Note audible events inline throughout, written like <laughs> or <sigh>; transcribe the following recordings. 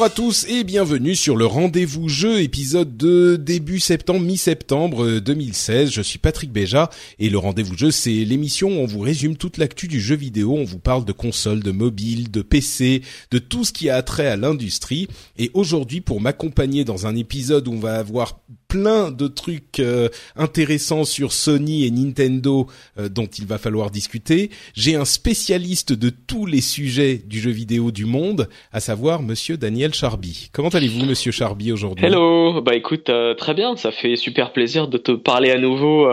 Bonjour à tous et bienvenue sur le rendez-vous jeu épisode de début septembre, mi-septembre 2016. Je suis Patrick Béja et le rendez-vous jeu c'est l'émission où on vous résume toute l'actu du jeu vidéo. On vous parle de consoles, de mobiles, de PC, de tout ce qui a trait à l'industrie. Et aujourd'hui pour m'accompagner dans un épisode où on va avoir plein de trucs euh, intéressants sur Sony et Nintendo euh, dont il va falloir discuter. J'ai un spécialiste de tous les sujets du jeu vidéo du monde, à savoir Monsieur Daniel Charby. Comment allez-vous, Monsieur Charby, aujourd'hui? Hello, bah écoute, euh, très bien, ça fait super plaisir de te parler à nouveau.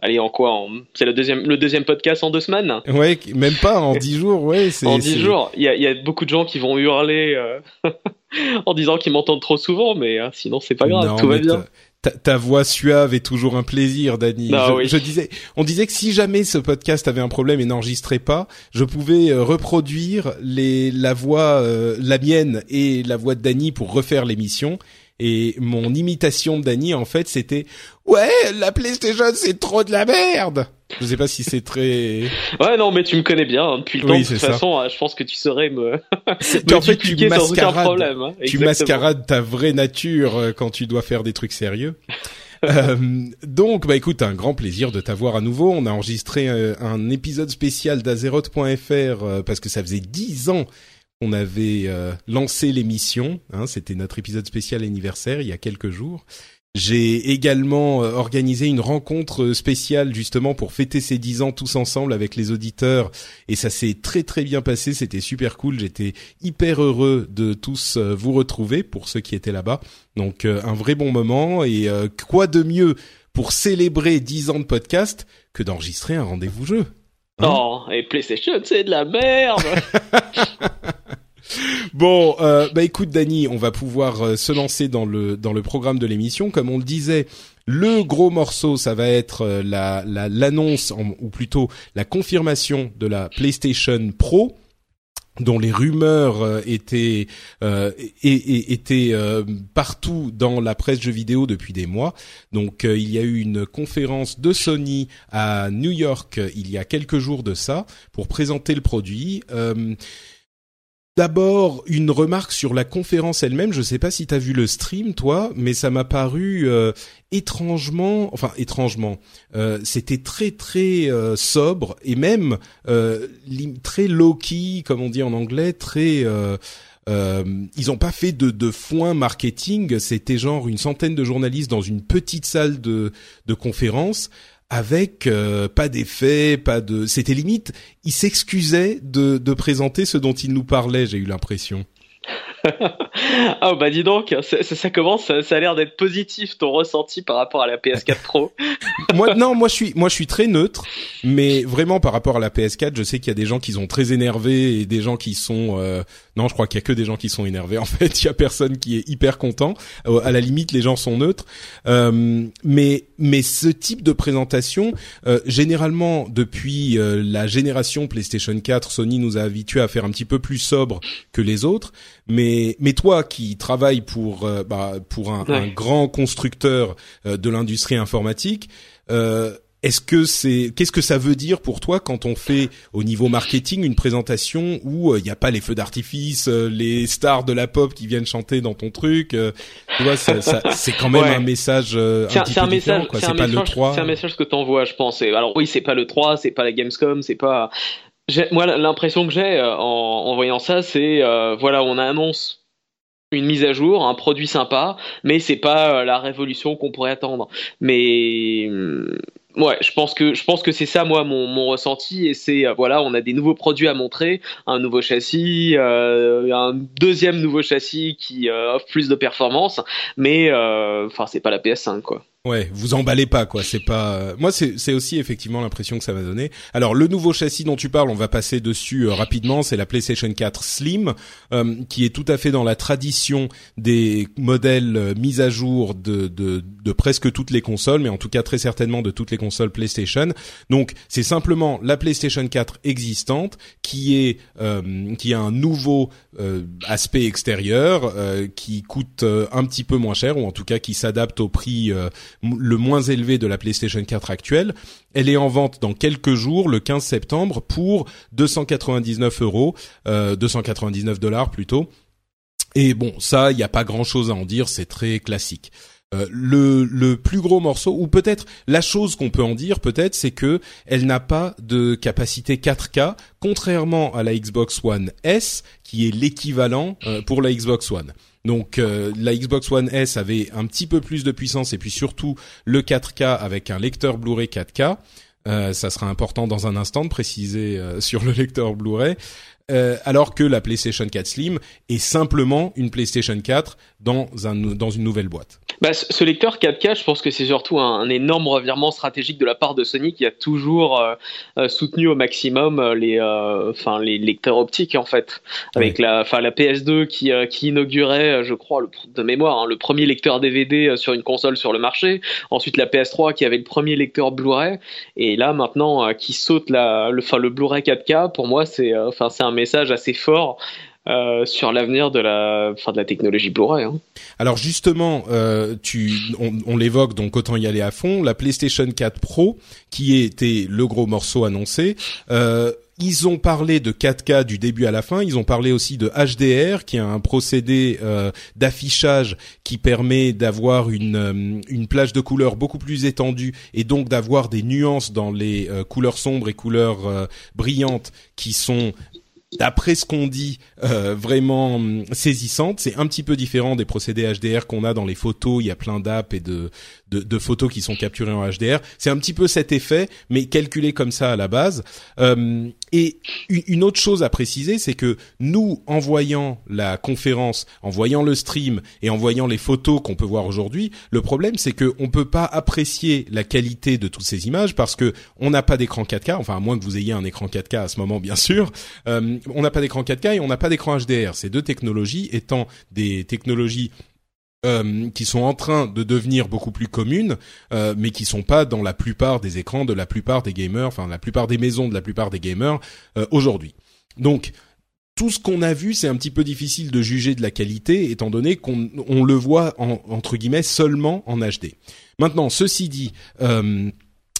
allez, en quoi C'est le deuxième, le deuxième podcast en deux semaines? Ouais, même pas en dix jours, ouais. <laughs> En dix jours, il y a, y a, beaucoup de gens qui vont hurler <laughs> en disant qu'ils m'entendent trop souvent, mais sinon c'est pas grave, tout va bien ta, ta, voix suave est toujours un plaisir, Dani. Ah je, disais, on disait que si jamais ce podcast avait un problème et n'enregistrait pas, je pouvais euh, reproduire les la voix, euh, la mienne et la voix de Dani pour refaire l'émission. Et mon imitation de Dani, en fait, c'était ouais, la PlayStation c'est trop de la merde. Je sais pas si c'est très. <laughs> Ouais, non, mais tu me connais bien hein, depuis le temps. de toute façon, euh, je pense que tu saurais me. <laughs> me en fait, tu mascarades, problème, hein. tu mascarades ta vraie nature euh, quand tu dois faire des trucs sérieux. <laughs> euh, donc, bah écoute, un grand plaisir de t'avoir à nouveau. On a enregistré euh, un épisode spécial d'Azeroth.fr parce que ça faisait dix ans qu'on avait lancé l'émission. Hein, C'était notre épisode spécial anniversaire il y a quelques jours. J'ai également euh, organisé une rencontre spéciale justement pour fêter ces dix ans tous ensemble avec les auditeurs et ça s'est très très bien passé, c'était super cool, j'étais hyper heureux de tous euh, vous retrouver pour ceux qui étaient là-bas. Donc euh, un vrai bon moment et quoi de mieux pour célébrer dix ans de podcast que d'enregistrer un rendez-vous jeu. Hein? Oh, et PlayStation, c'est de la merde. <laughs> Bon, euh, bah écoute, Dani, on va pouvoir euh, se lancer dans le dans le programme de l'émission. Comme on le disait, le gros morceau, ça va être euh, la l'annonce ou plutôt la confirmation de la PlayStation Pro dont les rumeurs euh, étaient euh, étaient partout dans la presse jeux vidéo depuis des mois. Donc il y a eu une conférence de Sony à New York il y a quelques jours de ça pour présenter le produit. D'abord, une remarque sur la conférence elle-même. Je ne sais pas si tu as vu le stream, toi, mais ça m'a paru euh, étrangement, enfin étrangement, euh, c'était très très euh, sobre et même très low-key, comme on dit en anglais, très... ils n'ont pas fait de, de foin marketing. C'était genre une centaine de journalistes dans une petite salle de, de conférence avec euh, pas d'effet, pas de. C'était limite, il s'excusait de, de présenter ce dont il nous parlait. J'ai eu l'impression. <laughs> ah bah dis donc, ça, ça commence, ça, a l'air d'être positif ton ressenti par rapport à la PS4 Pro. <laughs> moi non, moi je suis moi je suis très neutre, mais vraiment par rapport à la PS4, je sais qu'il y a des gens qui sont très énervés et des gens qui sont euh, non, je crois qu'il y a que des gens qui sont énervés <laughs> en fait, il y a personne qui est hyper content. Euh, à la limite, les gens sont neutres. Euh, mais mais ce type de présentation généralement depuis la génération PlayStation 4, Sony nous a habitués à faire un petit peu plus sobre que les autres, mais mais toi qui travailles pour bah, pour un, un, grand constructeur de l'industrie informatique, euh, est-ce que c'est qu'est-ce que ça veut dire pour toi quand on fait au niveau marketing une présentation où il n'y a pas les feux d'artifice, les stars de la pop qui viennent chanter dans ton truc, tu vois, ça, c'est quand même un message un petit un message, C'est pas le 3. C'est un message que t'envoies, je pense. alors oui, c'est pas le 3, c'est pas la Gamescom, c'est pas moi, l'impression que j'ai euh, en, voyant ça, c'est euh, voilà, on annonce une mise à jour, un produit sympa, mais c'est pas euh, la révolution qu'on pourrait attendre. Mais ouais, je pense que je pense que c'est ça moi mon, mon ressenti et c'est voilà, on a des nouveaux produits à montrer, un nouveau châssis, un deuxième nouveau châssis qui offre plus de performance, mais enfin c'est pas la PS5 quoi. Ouais, vous emballez pas quoi. C'est pas. Euh, moi, c'est aussi effectivement l'impression que ça va donner. Alors, le nouveau châssis dont tu parles, on va passer dessus euh, rapidement. C'est la PlayStation 4 Slim, euh, qui est tout à fait dans la tradition des modèles mis à jour de, de, de presque toutes les consoles, mais en tout cas très certainement de toutes les consoles PlayStation. Donc, c'est simplement la PlayStation 4 existante qui est qui a un nouveau aspect extérieur qui coûte un petit peu moins cher ou en tout cas qui s'adapte au prix le moins élevé de la PlayStation 4 actuelle. Elle est en vente dans quelques jours, le 15 septembre, pour 299 euros, euh, 299 dollars plutôt. Et bon, ça, il n'y a pas grand-chose à en dire, c'est très classique. Euh, le, plus gros morceau, ou peut-être la chose qu'on peut en dire, peut-être, c'est que elle n'a pas de capacité 4K, contrairement à la Xbox One S, qui est l'équivalent euh, pour la Xbox One. Donc euh, la Xbox One S avait un petit peu plus de puissance et puis surtout le 4K avec un lecteur Blu-ray 4K. Euh, ça sera important dans un instant de préciser sur le lecteur Blu-ray. Alors que la PlayStation 4 Slim est simplement une PlayStation 4 dans, un, dans une nouvelle boîte. Bah, ce lecteur 4K, je pense que c'est surtout un, énorme revirement stratégique de la part de Sony qui a toujours euh, euh, soutenu au maximum euh, les, enfin les lecteurs optiques en fait, avec la, enfin la PS2 qui, qui inaugurait, je crois, le, de mémoire, hein, le premier lecteur DVD sur une console sur le marché. Ensuite la PS3 qui avait le premier lecteur Blu-ray, et là maintenant qui saute la, le, enfin le Blu-ray 4K. Pour moi, c'est, enfin c'est un message assez fort euh, sur l'avenir de la, fin de la technologie Blu-ray. Hein. Alors justement, euh, tu, on, l'évoque donc autant y aller à fond. La PlayStation 4 Pro, qui était le gros morceau annoncé. Euh, ils ont parlé de 4K du début à la fin. Ils ont parlé aussi de HDR, qui est un procédé d'affichage qui permet d'avoir une, une plage de couleurs beaucoup plus étendue et donc d'avoir des nuances dans les couleurs sombres et couleurs brillantes qui sont d'après ce qu'on dit, euh, vraiment hum, saisissante. C'est un petit peu différent des procédés HDR qu'on a dans les photos. Il y a plein d'apps et de, de, photos qui sont capturées en HDR. C'est un petit peu cet effet, mais calculé comme ça à la base. Hum, et une autre chose à préciser, c'est que nous, en voyant la conférence, en voyant le stream et en voyant les photos qu'on peut voir aujourd'hui, le problème c'est que on peut pas apprécier la qualité de toutes ces images parce que on n'a pas d'écran 4K, enfin à moins que vous ayez un écran 4K à ce moment bien sûr. Euh, on n'a pas d'écran 4K et on n'a pas d'écran HDR. Ces deux technologies étant des technologies euh, qui sont en train de devenir beaucoup plus communes, euh, mais qui sont pas dans la plupart des écrans de la plupart des gamers, enfin la plupart des maisons de la plupart des gamers euh, aujourd'hui. Donc tout ce qu'on a vu, c'est un petit peu difficile de juger de la qualité, étant donné qu'on on le voit en, entre guillemets seulement en HD. Maintenant, ceci dit. Euh,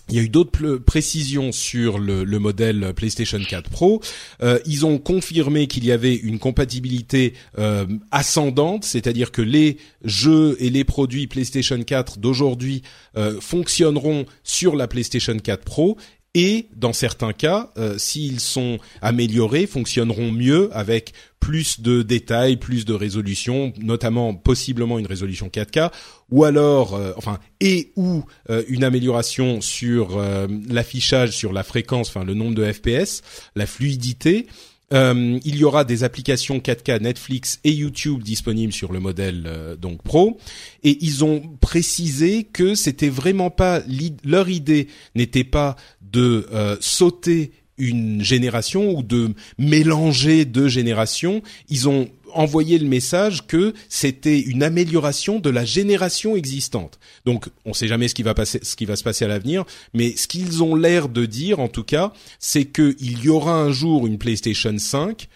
il y a eu d'autres précisions sur le, le, modèle PlayStation 4 Pro. Euh, ils ont confirmé qu'il y avait une compatibilité euh, ascendante, c'est-à-dire que les jeux et les produits PlayStation 4 d'aujourd'hui euh, fonctionneront sur la PlayStation 4 Pro et dans certains cas, euh, s'ils sont améliorés, fonctionneront mieux avec plus de détails, plus de résolution, notamment possiblement une résolution 4K, ou alors, euh, enfin, et ou euh, une amélioration sur l'affichage, sur la fréquence, enfin le nombre de FPS, la fluidité. Euh, il y aura des applications 4K Netflix et YouTube disponibles sur le modèle euh, donc Pro. Et ils ont précisé que c'était vraiment pas leur idée n'était pas de euh, sauter une génération ou de mélanger deux générations, ils ont envoyé le message que c'était une amélioration de la génération existante. Donc, on ne sait jamais ce qui va passer, ce qui va se passer à l'avenir, mais ce qu'ils ont l'air de dire, en tout cas, c'est qu'il y aura un jour une PlayStation 5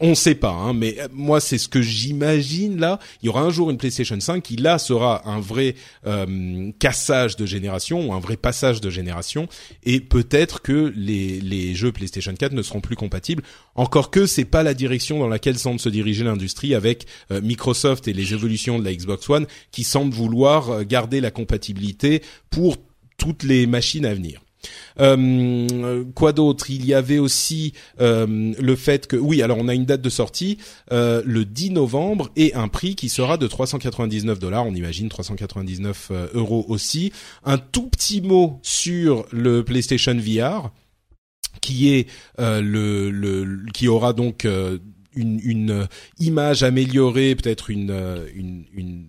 on ne sait pas, hein, mais euh, moi c'est ce que j'imagine là. Il y aura un jour une PlayStation 5 qui là sera un vrai euh, cassage de génération ou un vrai passage de génération, et peut-être que les, jeux PlayStation 4 ne seront plus compatibles. Encore que c'est pas la direction dans laquelle semble se diriger l'industrie avec euh, Microsoft et les évolutions de la Xbox One qui semblent vouloir garder la compatibilité pour toutes les machines à venir. Euh, quoi d'autre? Il y avait aussi euh, le fait que oui, alors on a une date de sortie euh, le 10 novembre et un prix qui sera de 399 dollars. On imagine 399 euros aussi. Un tout petit mot sur le PlayStation VR qui est le, qui aura donc une, image améliorée, peut-être une, une, une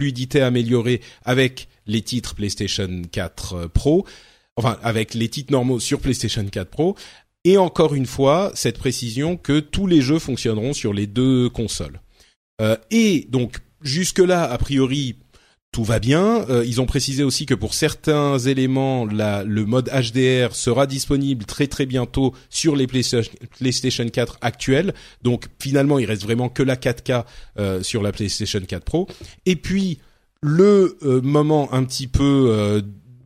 fluidité améliorée avec les titres PlayStation 4 Pro enfin avec les titres normaux sur PlayStation 4 Pro. Et encore une fois, cette précision que tous les jeux fonctionneront sur les deux consoles. Euh, et donc jusque-là, a priori, tout va bien. Euh, ils ont précisé aussi que pour certains éléments, la, le mode HDR sera disponible très très bientôt sur les PlayStation 4 actuels. Donc finalement, il reste vraiment que la 4K euh, sur la PlayStation 4 Pro. Et puis le euh, moment un petit peu euh,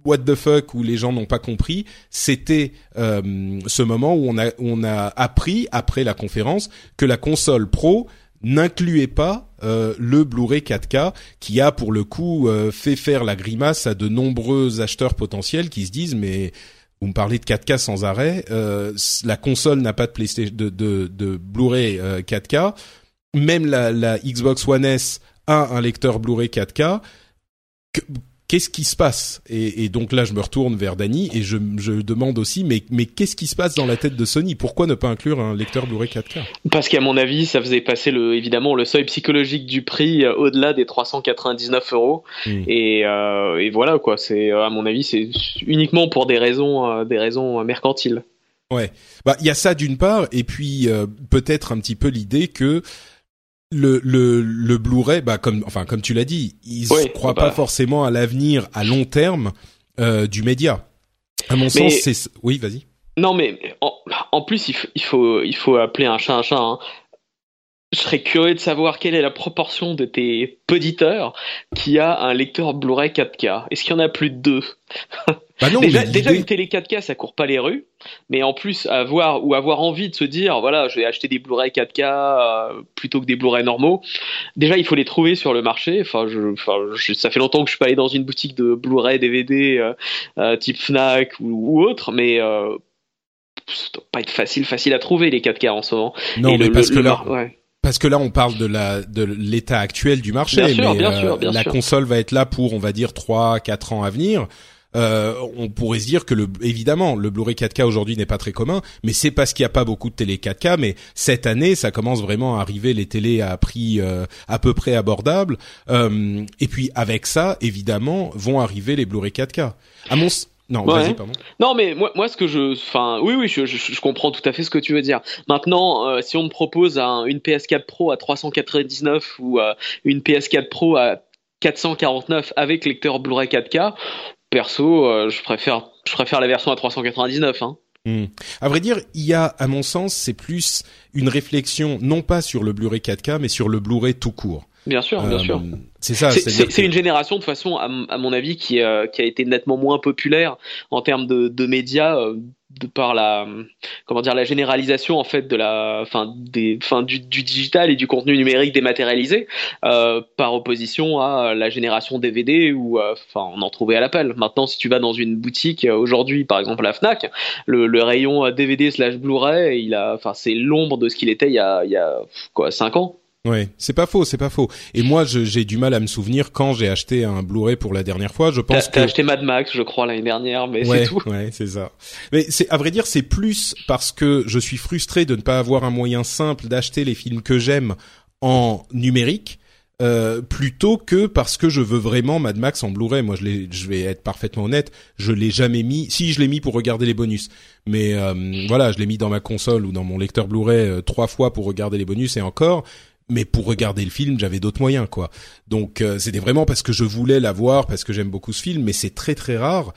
what the fuck où les gens n'ont pas compris, c'était euh, ce moment où on a on a appris après la conférence que la console Pro n'incluait pas euh, le Blu-ray 4K qui a pour le coup euh, fait faire la grimace à de nombreux acheteurs potentiels qui se disent mais vous me parlez de 4K sans arrêt, la console n'a pas de PlayStation de de, de Blu-ray 4K, même la, la Xbox One S a un lecteur Blu-ray 4K qu'est-ce qui se passe? Et, et, donc là, je me retourne vers Dany et je, je demande aussi, mais, mais qu'est-ce qui se passe dans la tête de Sony? Pourquoi ne pas inclure un lecteur Blu-ray 4K Parce qu'à mon avis, ça faisait passer le, évidemment le seuil psychologique du prix euh, au-delà des 399 euros. Hmm. Et, euh, et, voilà quoi. C'est à mon avis, c'est uniquement pour des raisons, euh, des raisons mercantiles. Ouais, bah il y a ça d'une part, et puis euh, peut-être un petit peu l'idée que le le le Blu-ray, bah comme enfin comme tu l'as dit, ils ne croient bah. pas forcément à l'avenir à long terme euh, du média. À mon sens, c'est oui, vas-y. Non, mais en, plus, il, faut il faut appeler un chat un chat. Hein. Je serais curieux de savoir quelle est la proportion de tes auditeurs qui a un lecteur Blu-ray 4K. Est-ce qu'il y en a plus de deux? <laughs> bah non, déjà, déjà, une télé 4K, ça court pas les rues, mais en plus avoir ou avoir envie de se dire, voilà, je vais acheter des Blu-ray 4K euh, plutôt que des Blu-ray normaux. Déjà, il faut les trouver sur le marché. Enfin, je, enfin, ça fait longtemps que je suis pas allé dans une boutique de Blu-ray DVD euh, euh, type Fnac ou, autre, mais euh, ça doit pas être facile, facile à trouver les 4K en ce moment. Non, mais parce que là, ouais parce que là on parle de la de l'état actuel du marché, mais euh, la console va être là pour on va dire trois quatre ans à venir. Euh, on pourrait se dire que le évidemment le Blu-ray 4K aujourd'hui n'est pas très commun, mais c'est parce qu'il n'y a pas beaucoup de télé 4K. Mais cette année, ça commence vraiment à arriver les télés à prix euh, à peu près abordable. et puis avec ça, évidemment, vont arriver les Blu-ray 4K. À mon non, vas-y, pardon. Non, mais moi, moi, ce que je, enfin, oui, oui, je, je, comprends tout à fait ce que tu veux dire. Maintenant, euh, si on me propose un, une PS4 Pro à 399 ou euh, une PS4 Pro à 449 avec lecteur Blu-ray 4K, perso, euh, je préfère, je préfère la version à 399. Hein. Hmm. À vrai dire, il y a, à mon sens, c'est plus une réflexion non pas sur le Blu-ray 4K, mais sur le Blu-ray tout court. Bien sûr, bien sûr. Euh, c'est ça. C'est une génération de façon, à, mon avis, qui, euh, qui a été nettement moins populaire en termes de, de médias, euh, de par la, comment dire, la généralisation en fait de la, fin des, fin du, du digital et du contenu numérique dématérialisé, euh, par opposition à la génération DVD où, enfin, on en trouvait à l'appel. Maintenant, si tu vas dans une boutique aujourd'hui, par exemple la Fnac, le, le rayon DVD slash Blu-ray, il a, enfin, c'est l'ombre de ce qu'il était il y a, il y a quoi, cinq ans. Ouais, c'est pas faux, c'est pas faux. Et moi, j'ai du mal à me souvenir quand j'ai acheté un Blu-ray pour la dernière fois. Je pense que t'as acheté Mad Max, je crois l'année dernière, mais c'est tout. Ouais, c'est ça. Mais c'est à vrai dire, c'est plus parce que je suis frustré de ne pas avoir un moyen simple d'acheter les films que j'aime en numérique. Euh, plutôt que parce que je veux vraiment Mad Max en Blu-ray. Moi, je, je vais être parfaitement honnête, je l'ai jamais mis. Si, je l'ai mis pour regarder les bonus, mais euh, voilà, je l'ai mis dans ma console ou dans mon lecteur Blu-ray euh, trois fois pour regarder les bonus et encore mais pour regarder le film, j'avais d'autres moyens, quoi. Donc euh, c'était vraiment parce que je voulais l'avoir, parce que j'aime beaucoup ce film, mais c'est très très rare.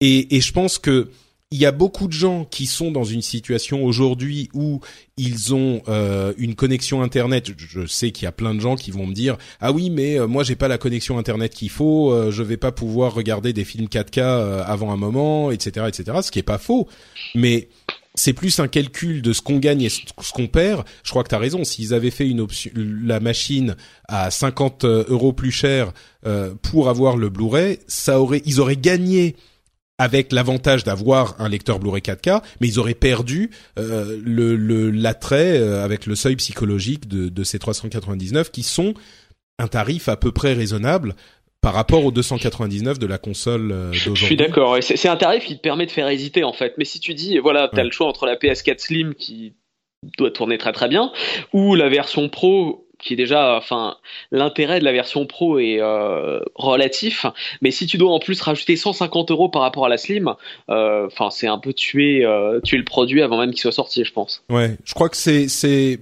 Et, et je pense que il y a beaucoup de gens qui sont dans une situation aujourd'hui où ils ont euh, une connexion internet. Je sais qu'il y a plein de gens qui vont me dire ah oui mais euh, moi j'ai pas la connexion internet qu'il faut, euh, je vais pas pouvoir regarder des films 4K euh, avant un moment, etc., etc. Ce qui est pas faux, mais c'est plus un calcul de ce qu'on gagne et ce qu'on perd. Je crois que tu as raison. S'ils avaient fait une option, la machine à 50 euros plus cher euh, pour avoir le Blu-ray, ça aurait, ils auraient gagné avec l'avantage d'avoir un lecteur Blu-ray 4K, mais ils auraient perdu euh, le l'attrait euh, avec le seuil psychologique de, de ces 399 qui sont un tarif à peu près raisonnable par rapport aux 299 de la console d'aujourd'hui. Je suis d'accord. C'est un tarif qui te permet de faire hésiter en fait. Mais si tu dis voilà, tu as le choix entre la PS4 Slim qui doit tourner très très bien ou la version Pro qui est déjà, enfin, l'intérêt de la version Pro est euh, relatif, mais si tu dois en plus rajouter 150 euros par rapport à la Slim, euh, enfin, c'est un peu tuer, euh, tuer le produit avant même qu'il soit sorti, je pense. Ouais, je crois que c'est, c'est,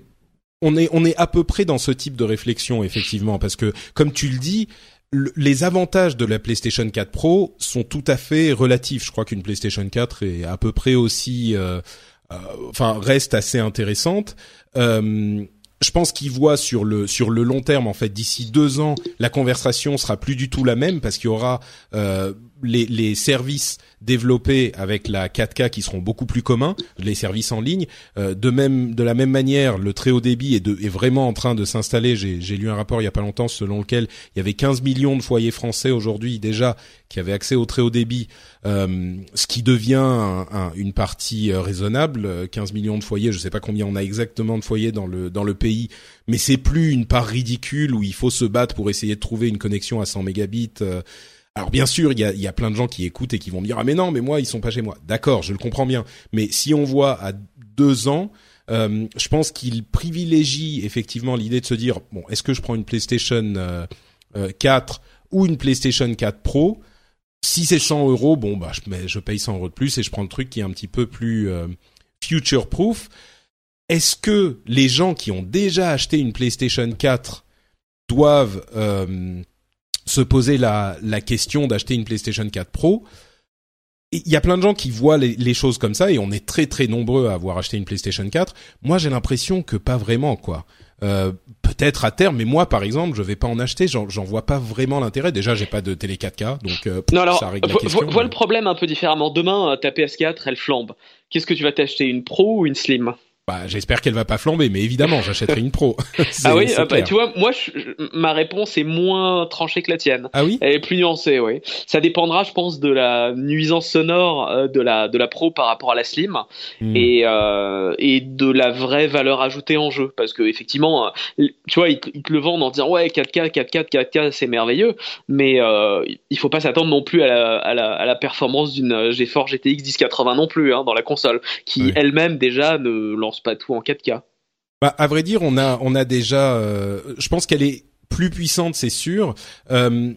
on est, on est à peu près dans ce type de réflexion effectivement, parce que comme tu le dis, les avantages de la PlayStation 4 Pro sont tout à fait relatifs. Je crois qu'une PlayStation 4 est à peu près aussi, enfin, reste assez intéressante. Euh, je pense qu'il voit sur le sur le long terme en fait d'ici deux ans la conversation sera plus du tout la même parce qu'il y aura euh, les, les services développés avec la 4K qui seront beaucoup plus communs, les services en ligne. Euh, de même, de la même manière, le très haut débit est, de, est vraiment en train de s'installer. J'ai lu un rapport il y a pas longtemps selon lequel il y avait 15 millions de foyers français aujourd'hui déjà qui avaient accès au très haut débit, euh, ce qui devient une partie euh, raisonnable. 15 millions de foyers, je sais pas combien on a exactement de foyers dans le dans le pays, mais c'est plus une part ridicule où il faut se battre pour essayer de trouver une connexion à 100 mégabits. Alors bien sûr, il y a, plein de gens qui écoutent et qui vont me dire ah mais non, mais moi ils sont pas chez moi. D'accord, je le comprends bien. Mais si on voit à deux ans, euh, je pense qu'il privilégie effectivement l'idée de se dire bon, est-ce que je prends une PlayStation euh, 4 euh, ou une PlayStation 4 Pro? Si c'est 100 euros, bon bah je, je paye 100 euros de plus et je prends le truc qui est un petit peu plus euh, future proof. Est-ce que les gens qui ont déjà acheté une PlayStation 4 doivent se poser la, la question d'acheter une PlayStation 4 Pro. Il y a plein de gens qui voient les, choses comme ça et on est très très nombreux à avoir acheté une PlayStation 4. Moi, j'ai l'impression que pas vraiment quoi. Euh, peut-être à terme, mais moi par exemple, je vais pas en acheter. J'en vois pas vraiment l'intérêt. Déjà, j'ai pas de télé 4K, donc euh, non, alors, ça règle la question. Vois le problème un peu différemment. Demain, ta PS4, elle flambe. Qu'est-ce que tu vas t'acheter, une Pro ou une Slim? Bah, j'espère qu'elle va pas flamber, mais évidemment, j'achèterai une pro. <laughs> ah oui, euh, bah, tu vois, moi, ma réponse est moins tranchée que la tienne. Ah oui? Elle est plus nuancée, oui. Ça dépendra, je pense, de la nuisance sonore euh, de la de la pro par rapport à la slim hmm. et euh, et de la vraie valeur ajoutée en jeu, parce que effectivement, euh, tu vois, ils, te le vendent en disant ouais 4K, 4K, 4K, c'est merveilleux, mais euh, il faut pas s'attendre non plus à la, à la, à la performance d'une GeForce GTX 1080 non plus hein, dans la console, qui elle-même déjà ne lance pas tout en 4K. Bah, à vrai dire, on a on a déjà. Euh, je pense qu'elle est plus puissante, c'est sûr. Euh,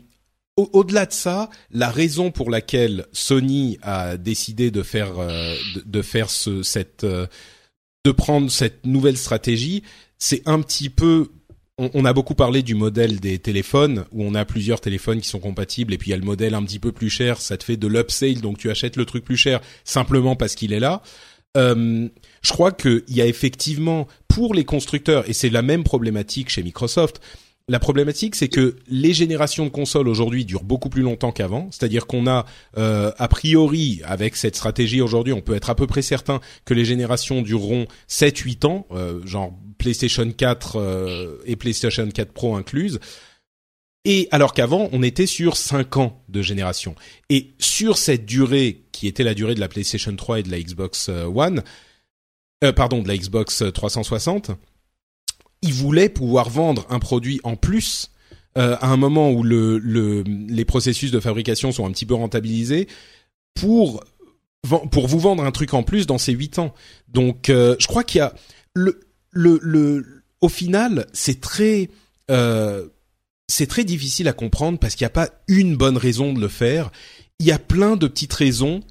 au-delà de ça, la raison pour laquelle Sony a décidé de faire euh, de, faire ce, cette de prendre cette nouvelle stratégie, c'est un petit peu on, a beaucoup parlé du modèle des téléphones où on a plusieurs téléphones qui sont compatibles et puis il y a le modèle un petit peu plus cher, ça te fait de l'upsale donc tu achètes le truc plus cher simplement parce qu'il est là. Euh, je crois qu'il y a effectivement pour les constructeurs et c'est la même problématique chez Microsoft. La problématique, c'est que les générations de consoles aujourd'hui durent beaucoup plus longtemps qu'avant. C'est-à-dire qu'on a, euh, a priori, avec cette stratégie aujourd'hui, on peut être à peu près certain que les générations dureront 7-8 ans, euh, genre PlayStation 4 euh, et PlayStation 4 Pro incluses. Et alors qu'avant, on était sur 5 ans de génération. Et sur cette durée, qui était la durée de la PlayStation 3 et de la Xbox euh, One, euh, pardon, de la Xbox 360, ils voulaient pouvoir vendre un produit en plus euh, à un moment où le, le, les processus de fabrication sont un petit peu rentabilisés pour pour vous vendre un truc en plus dans ces 8 ans. Donc, euh, je crois qu'il y a le le le au final, c'est très euh, c'est très difficile à comprendre parce qu'il n'y a pas une bonne raison de le faire. Il y a plein de petites raisons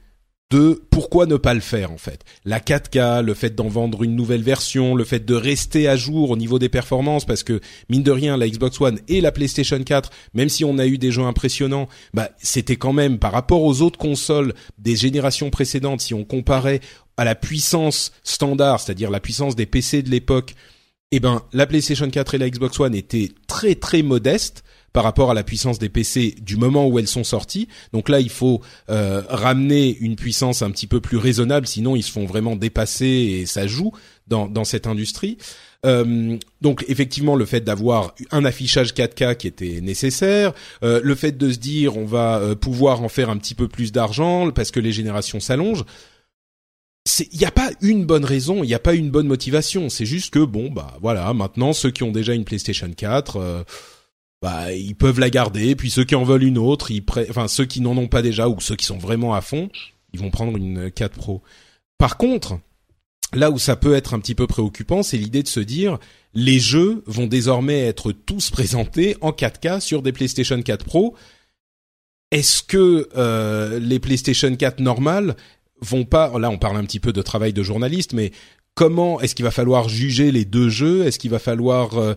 de pourquoi ne pas le faire en fait. La 4K, le fait d'en vendre une nouvelle version, le fait de rester à jour au niveau des performances parce que mine de rien la Xbox One et la PlayStation 4, même si on a eu des jeux impressionnants, bah c'était quand même par rapport aux autres consoles des générations précédentes si on comparait à la puissance standard, c'est-à-dire la puissance des PC de l'époque, eh ben la PlayStation 4 et la Xbox One étaient très très modestes par rapport à la puissance des PC du moment où elles sont sorties. Donc là, il faut euh, ramener une puissance un petit peu plus raisonnable, sinon ils se font vraiment dépasser et ça joue dans, cette industrie. Euh, donc effectivement le fait d'avoir un affichage 4K qui était nécessaire, euh, le fait de se dire on va pouvoir en faire un petit peu plus d'argent parce que les générations s'allongent. Il n'y a pas une bonne raison, il n'y a pas une bonne motivation. C'est juste que bon bah voilà, maintenant ceux qui ont déjà une PlayStation 4 bah ils peuvent la garder. Puis ceux qui en veulent une autre, enfin ceux qui n'en ont pas déjà ou ceux qui sont vraiment à fond, ils vont prendre une 4 Pro. Par contre, là où ça peut être un petit peu préoccupant, c'est l'idée de se dire les jeux vont désormais être tous <laughs> présentés en 4K sur des PlayStation 4 Pro. Est-ce que euh, les PlayStation 4 normales vont pas là on parle un petit peu de travail de journaliste mais comment est-ce qu'il va falloir juger les deux jeux? Est-ce qu'il va falloir euh,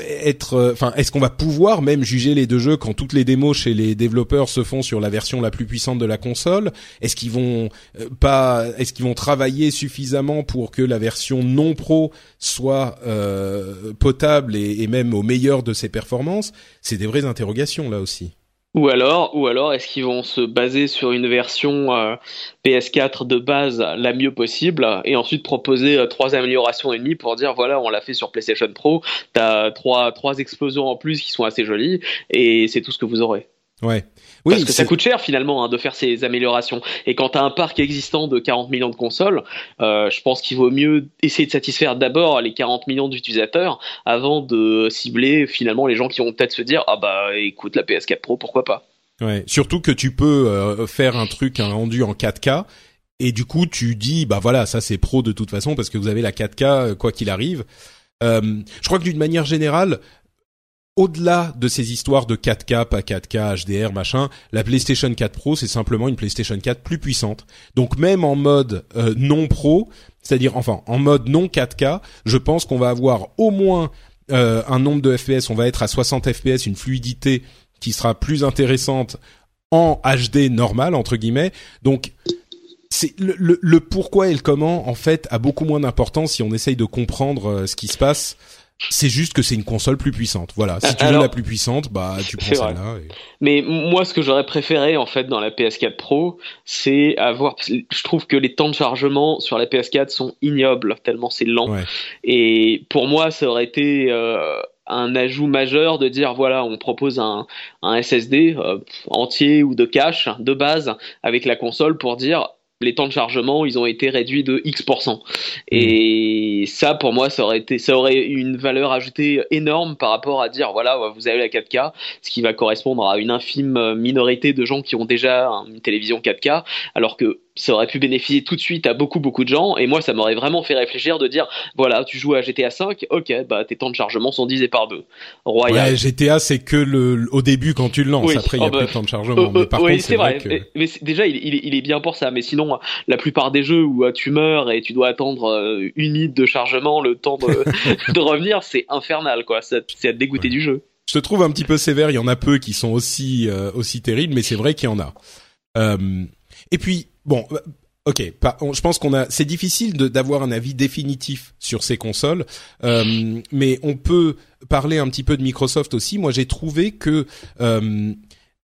être euh, enfin est-ce qu'on va pouvoir même juger les deux jeux quand toutes les démos chez les développeurs se font sur la version la plus puissante de la console? Est-ce qu'ils vont euh, pas est-ce qu'ils vont travailler suffisamment pour que la version non pro soit euh, potable et, et, même au meilleur de ses performances? C'est des vraies interrogations là aussi ou alors, ou alors, est-ce qu'ils vont se baser sur une version euh, PS4 de base la mieux possible et ensuite proposer euh, trois améliorations et demie pour dire voilà, on l'a fait sur PlayStation Pro, t'as trois trois explosions en plus qui sont assez jolies et c'est tout ce que vous aurez. Ouais. Oui, Parce que ça coûte cher finalement hein, de faire ces améliorations. Et quand tu as un parc existant de 40 millions de consoles, euh, je pense qu'il vaut mieux essayer de satisfaire d'abord les 40 millions d'utilisateurs avant de cibler finalement les gens qui vont peut-être se dire ah bah écoute la PS4 Pro pourquoi pas? Ouais. Surtout que tu peux euh, faire un truc un rendu en 4K et du coup tu dis bah voilà ça c'est pro de toute façon parce que vous avez la 4K euh, quoi qu'il arrive. Euh, je crois que d'une manière générale, au-delà de ces histoires de 4K, pas 4K, HDR, machin, la PlayStation 4 Pro, c'est simplement une PlayStation 4 plus puissante. Donc même en mode euh, non pro, c'est-à-dire enfin en mode non 4K, je pense qu'on va avoir au moins euh, un nombre de FPS, on va être à 60 FPS, une fluidité qui sera plus intéressante en HD normal entre guillemets. Donc c'est le, le, pourquoi et le comment en fait a beaucoup moins d'importance si on essaye de comprendre euh, ce qui se passe c'est juste que c'est une console plus puissante. Voilà. Si tu veux la plus puissante, bah tu prends celle-là. Mais moi, ce que j'aurais préféré en fait dans la PS4 Pro, c'est avoir. Je trouve que les temps de chargement sur la PS4 sont ignobles tellement c'est lent. Et pour moi, ça aurait été euh, un ajout majeur de dire voilà, on propose un, un SSD euh, entier ou de cache de base avec la console pour dire les temps de chargement, ils ont été réduits de X%. Et ça, pour moi, ça aurait été, ça aurait une valeur ajoutée énorme par rapport à dire, voilà, vous avez la 4K, ce qui va correspondre à une infime minorité de gens qui ont déjà une télévision 4K, alors que ça aurait pu bénéficier tout de suite à beaucoup beaucoup de gens. Et moi ça m'aurait vraiment fait réfléchir de dire voilà tu joues à GTA 5 ok bah tes temps de chargement sont divisés par deux. Royal. Ouais, GTA c'est que le au début quand tu le lances. Après il y a oh, plus de bah, temps de chargement. mais par contre c'est vrai, que... mais, déjà il, il, il, est bien pour ça. Mais sinon la plupart des jeux où euh, tu meurs et tu dois attendre euh, une minute de chargement le temps de, <laughs> de revenir c'est infernal quoi. C'est à dégoûter du jeu. Je te trouve un petit peu sévère. Il y en a peu qui sont aussi euh, aussi terribles mais c'est vrai qu'il y en a. Euh, et puis bon, euh, ok, je pense qu'on a, c'est difficile d'avoir un avis définitif sur ces consoles, euh, mais on peut parler un petit peu de Microsoft aussi. Moi, j'ai trouvé que euh,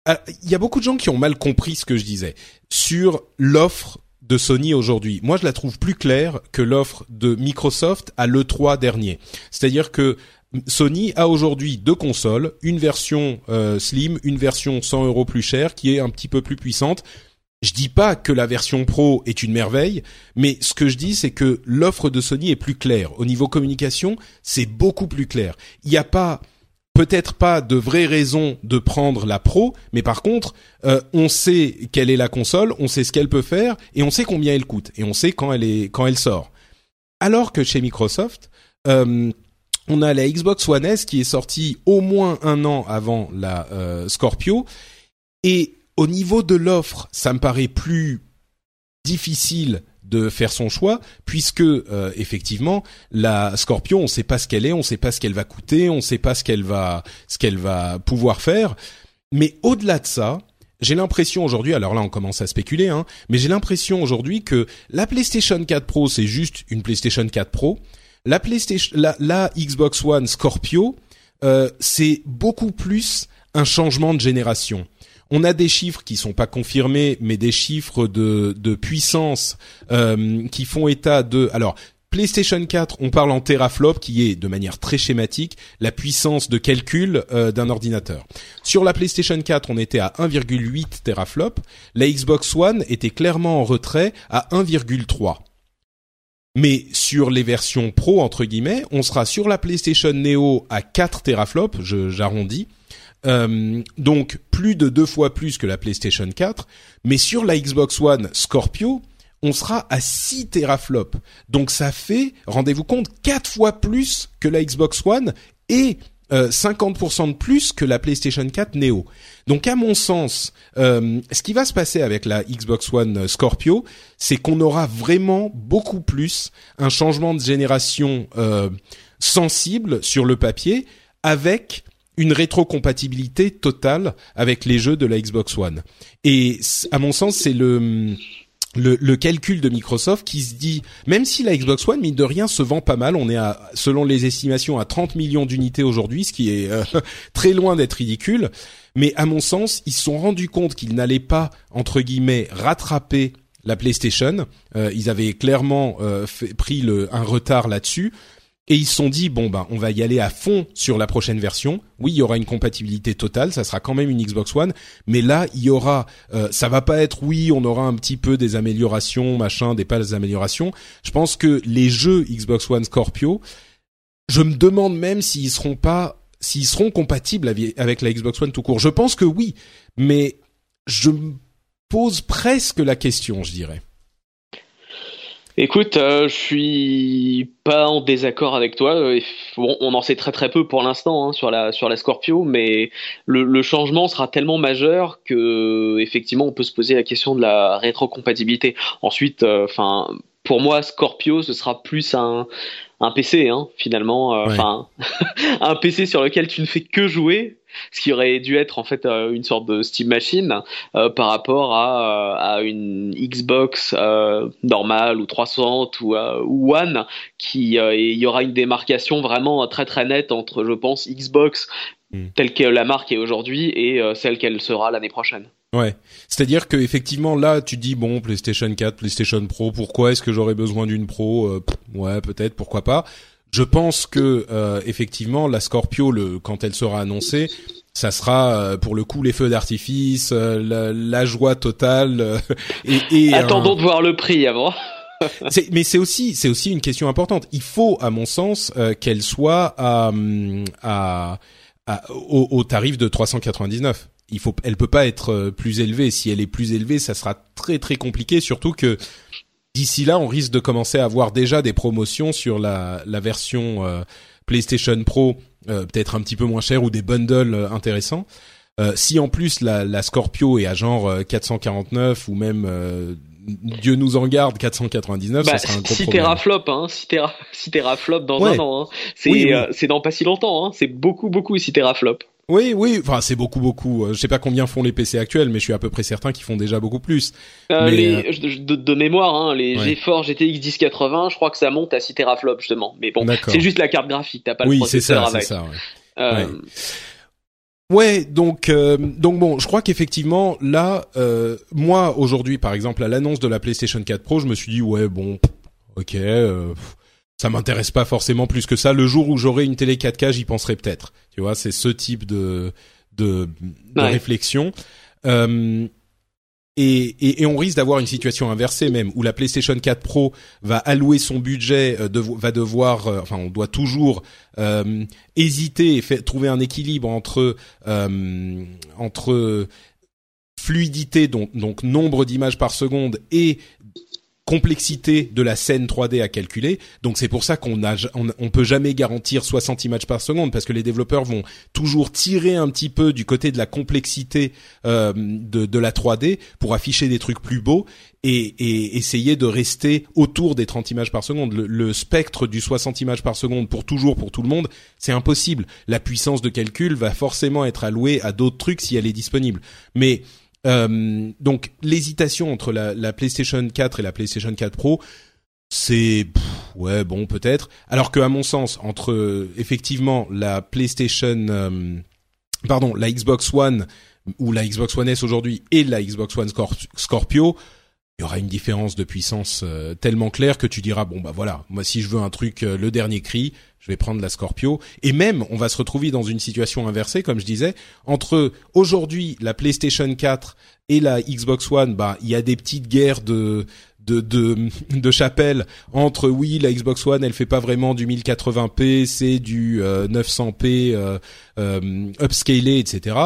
ah, il y a beaucoup de gens qui ont mal compris ce que je disais sur l'offre de Sony aujourd'hui. Moi, je la trouve plus claire que l'offre de Microsoft à l'E3 dernier. C'est-à-dire que Sony a aujourd'hui deux consoles, une version slim, une version 100 euros plus chère, qui est un petit peu plus puissante. Je dis pas que la version Pro est une merveille, mais ce que je dis, c'est que l'offre de Sony est plus claire. Au niveau communication, c'est beaucoup plus clair. Il n'y a pas, peut-être pas de vraies raisons de prendre la Pro, mais par contre, euh, on sait quelle est la console, on sait ce qu'elle peut faire, et on sait combien elle coûte, et on sait quand elle est, quand elle sort. Alors que chez Microsoft, euh, on a la Xbox One S qui est sortie au moins un an avant la euh, Scorpio, et au niveau de l'offre, ça me paraît plus difficile de faire son choix puisque euh, effectivement la Scorpio on sait pas ce qu'elle est, on sait pas ce qu'elle va coûter, on sait pas ce qu'elle va ce qu'elle va pouvoir faire. Mais au-delà de ça, j'ai l'impression aujourd'hui, alors là on commence à spéculer, hein, mais j'ai l'impression aujourd'hui que la PlayStation 4 Pro c'est juste une PlayStation 4 Pro, la PlayStation, la, Xbox One Scorpio euh, c'est beaucoup plus un changement de génération on a des chiffres qui sont pas confirmés, mais des chiffres de, puissance euh, qui font état de. Alors, PlayStation 4, on parle en teraflop, qui est de manière très schématique la puissance de calcul euh, d'un ordinateur. Sur la PlayStation 4, on était à 1,8 teraflop. La Xbox One était clairement en retrait à 1,3. Mais sur les versions pro entre guillemets, on sera sur la PlayStation Neo à 4 teraflops, j'arrondis, euh, donc plus de deux fois plus que la PlayStation 4, mais sur la Xbox One Scorpio, on sera à 6 teraflops. Donc ça fait, rendez-vous compte, quatre fois plus que la Xbox One et 50% euh, de plus que la PlayStation 4 Neo. Donc à mon sens, euh, ce qui va se passer avec la Xbox One Scorpio, c'est qu'on aura vraiment beaucoup plus un changement de génération sensible sur le papier avec une rétrocompatibilité totale avec les jeux de la Xbox One. Et à mon sens, c'est le, le, calcul de Microsoft qui se dit, même si la Xbox One, mine de rien, se vend pas mal, on est à, selon les estimations, à 30 millions d'unités aujourd'hui, ce qui est euh, <laughs> très loin d'être ridicule. Mais à mon sens, ils se sont rendus compte qu'ils n'allaient pas, entre guillemets, rattraper la PlayStation. Euh, ils avaient clairement euh, pris le, un retard là-dessus. Et ils se sont dit bon ben on va y aller à fond sur la prochaine version. Oui, il y aura une compatibilité totale, ça sera quand même une Xbox One, mais là il y aura, euh, ça va pas être oui, on aura un petit peu des améliorations, machin, des pas des améliorations. Je pense que les jeux Xbox One Scorpio, je me demande même s'ils seront pas, s'ils seront compatibles avec la Xbox One tout court. Je pense que oui, mais je me pose presque la question, je dirais. Écoute, euh, je suis pas en désaccord avec toi. Euh, bon, on en sait très très peu pour l'instant hein, sur la sur la Scorpio, mais le, le, changement sera tellement majeur que effectivement on peut se poser la question de la rétrocompatibilité. Ensuite, euh, enfin. pour moi, Scorpio, ce sera plus un, un PC, hein, finalement, enfin, <laughs> un PC sur lequel tu ne fais que jouer, ce qui aurait dû être en fait euh, une sorte de Steam Machine euh, par rapport à, euh, à une Xbox normale ou 300 ou, ou One, qui il y aura une démarcation vraiment très très nette entre, je pense, Xbox hmm. telle que la marque est aujourd'hui et celle qu'elle sera l'année prochaine. Ouais, c'est-à-dire que effectivement là tu dis bon PlayStation 4, PlayStation Pro, pourquoi est-ce que j'aurais besoin d'une Pro Ouais, peut-être, pourquoi pas. Je pense que euh, effectivement la Scorpio, le, quand elle sera annoncée, ça sera euh, pour le coup les feux d'artifice, euh, la, joie totale. et, et Attendons de voir le prix avant. <laughs> mais c'est aussi c'est aussi une question importante. Il faut, à mon sens, qu'elle soit à, à, au, au, tarif de 399. Il faut, elle peut pas être plus élevée. Si elle est plus élevée, ça sera très très compliqué. Surtout que d'ici là, on risque de commencer à avoir déjà des promotions sur la, la version euh, PlayStation Pro, euh, peut-être un petit peu moins cher ou des bundles euh, intéressants. si en plus la, la, Scorpio est à genre 449 ou même Dieu nous en garde 499, ça bah, sera un gros 6 teraflop, hein, 6, tera, 6 <laughs> teraflop dans un an. Hein. C'est dans pas si longtemps, hein. c'est beaucoup beaucoup 6 teraflop. Oui, oui, enfin c'est beaucoup, beaucoup. Euh, je sais pas combien font les PC actuels, mais je suis à peu près certain qu'ils font déjà beaucoup plus. Euh, les, euh, de, mémoire, hein, les GeForce GTX 1080, je crois que ça monte à 6 teraflops justement. Mais bon, c'est juste la carte graphique, t'as pas le processeur avec. Oui, c'est ça, c'est ça. Ouais. Ouais, donc donc bon, je crois qu'effectivement là, moi aujourd'hui par exemple à l'annonce de la PlayStation 4 Pro, je me suis dit ouais bon, ok, ça m'intéresse pas forcément plus que ça. Le jour où j'aurai une télé 4K, j'y penserai peut-être. Tu vois, c'est ce type de de, de réflexion. Euh, et, et, et, on risque d'avoir une situation inversée même où la PlayStation 4 Pro va allouer son budget, euh, de, va devoir, euh, enfin on doit toujours euh, hésiter et fait, trouver un équilibre entre euh, entre fluidité donc, donc nombre d'images par seconde et complexité de la scène 3D à calculer. Donc c'est pour ça qu'on a, on, peut jamais garantir 60 images par seconde parce que les développeurs vont toujours tirer un petit peu du côté de la complexité euh, de, de la 3D pour afficher des trucs plus beaux et, et, essayer de rester autour des 30 images par seconde. Le, le, spectre du 60 images par seconde pour toujours pour tout le monde, c'est impossible. La puissance de calcul va forcément être allouée à d'autres trucs si elle est disponible. Mais euh, donc l'hésitation entre la, la, PlayStation 4 et la PlayStation 4 Pro, c'est ouais bon peut-être. Alors que à mon sens, entre effectivement la PlayStation, euh, pardon, la Xbox One ou la Xbox One S aujourd'hui et la Xbox One Scorpio, il y aura une différence de puissance euh, tellement claire que tu diras bon bah voilà, moi si je veux un truc le dernier cri, je vais prendre la Scorpio. Et même, on va se retrouver dans une situation inversée, comme je disais, entre aujourd'hui la PlayStation 4 et la Xbox One. Bah, il y a des petites guerres de de, de, <laughs> de chapelle entre oui la Xbox One elle fait pas vraiment du 1080p c'est du 900p euh, euh, euh, upscalé etc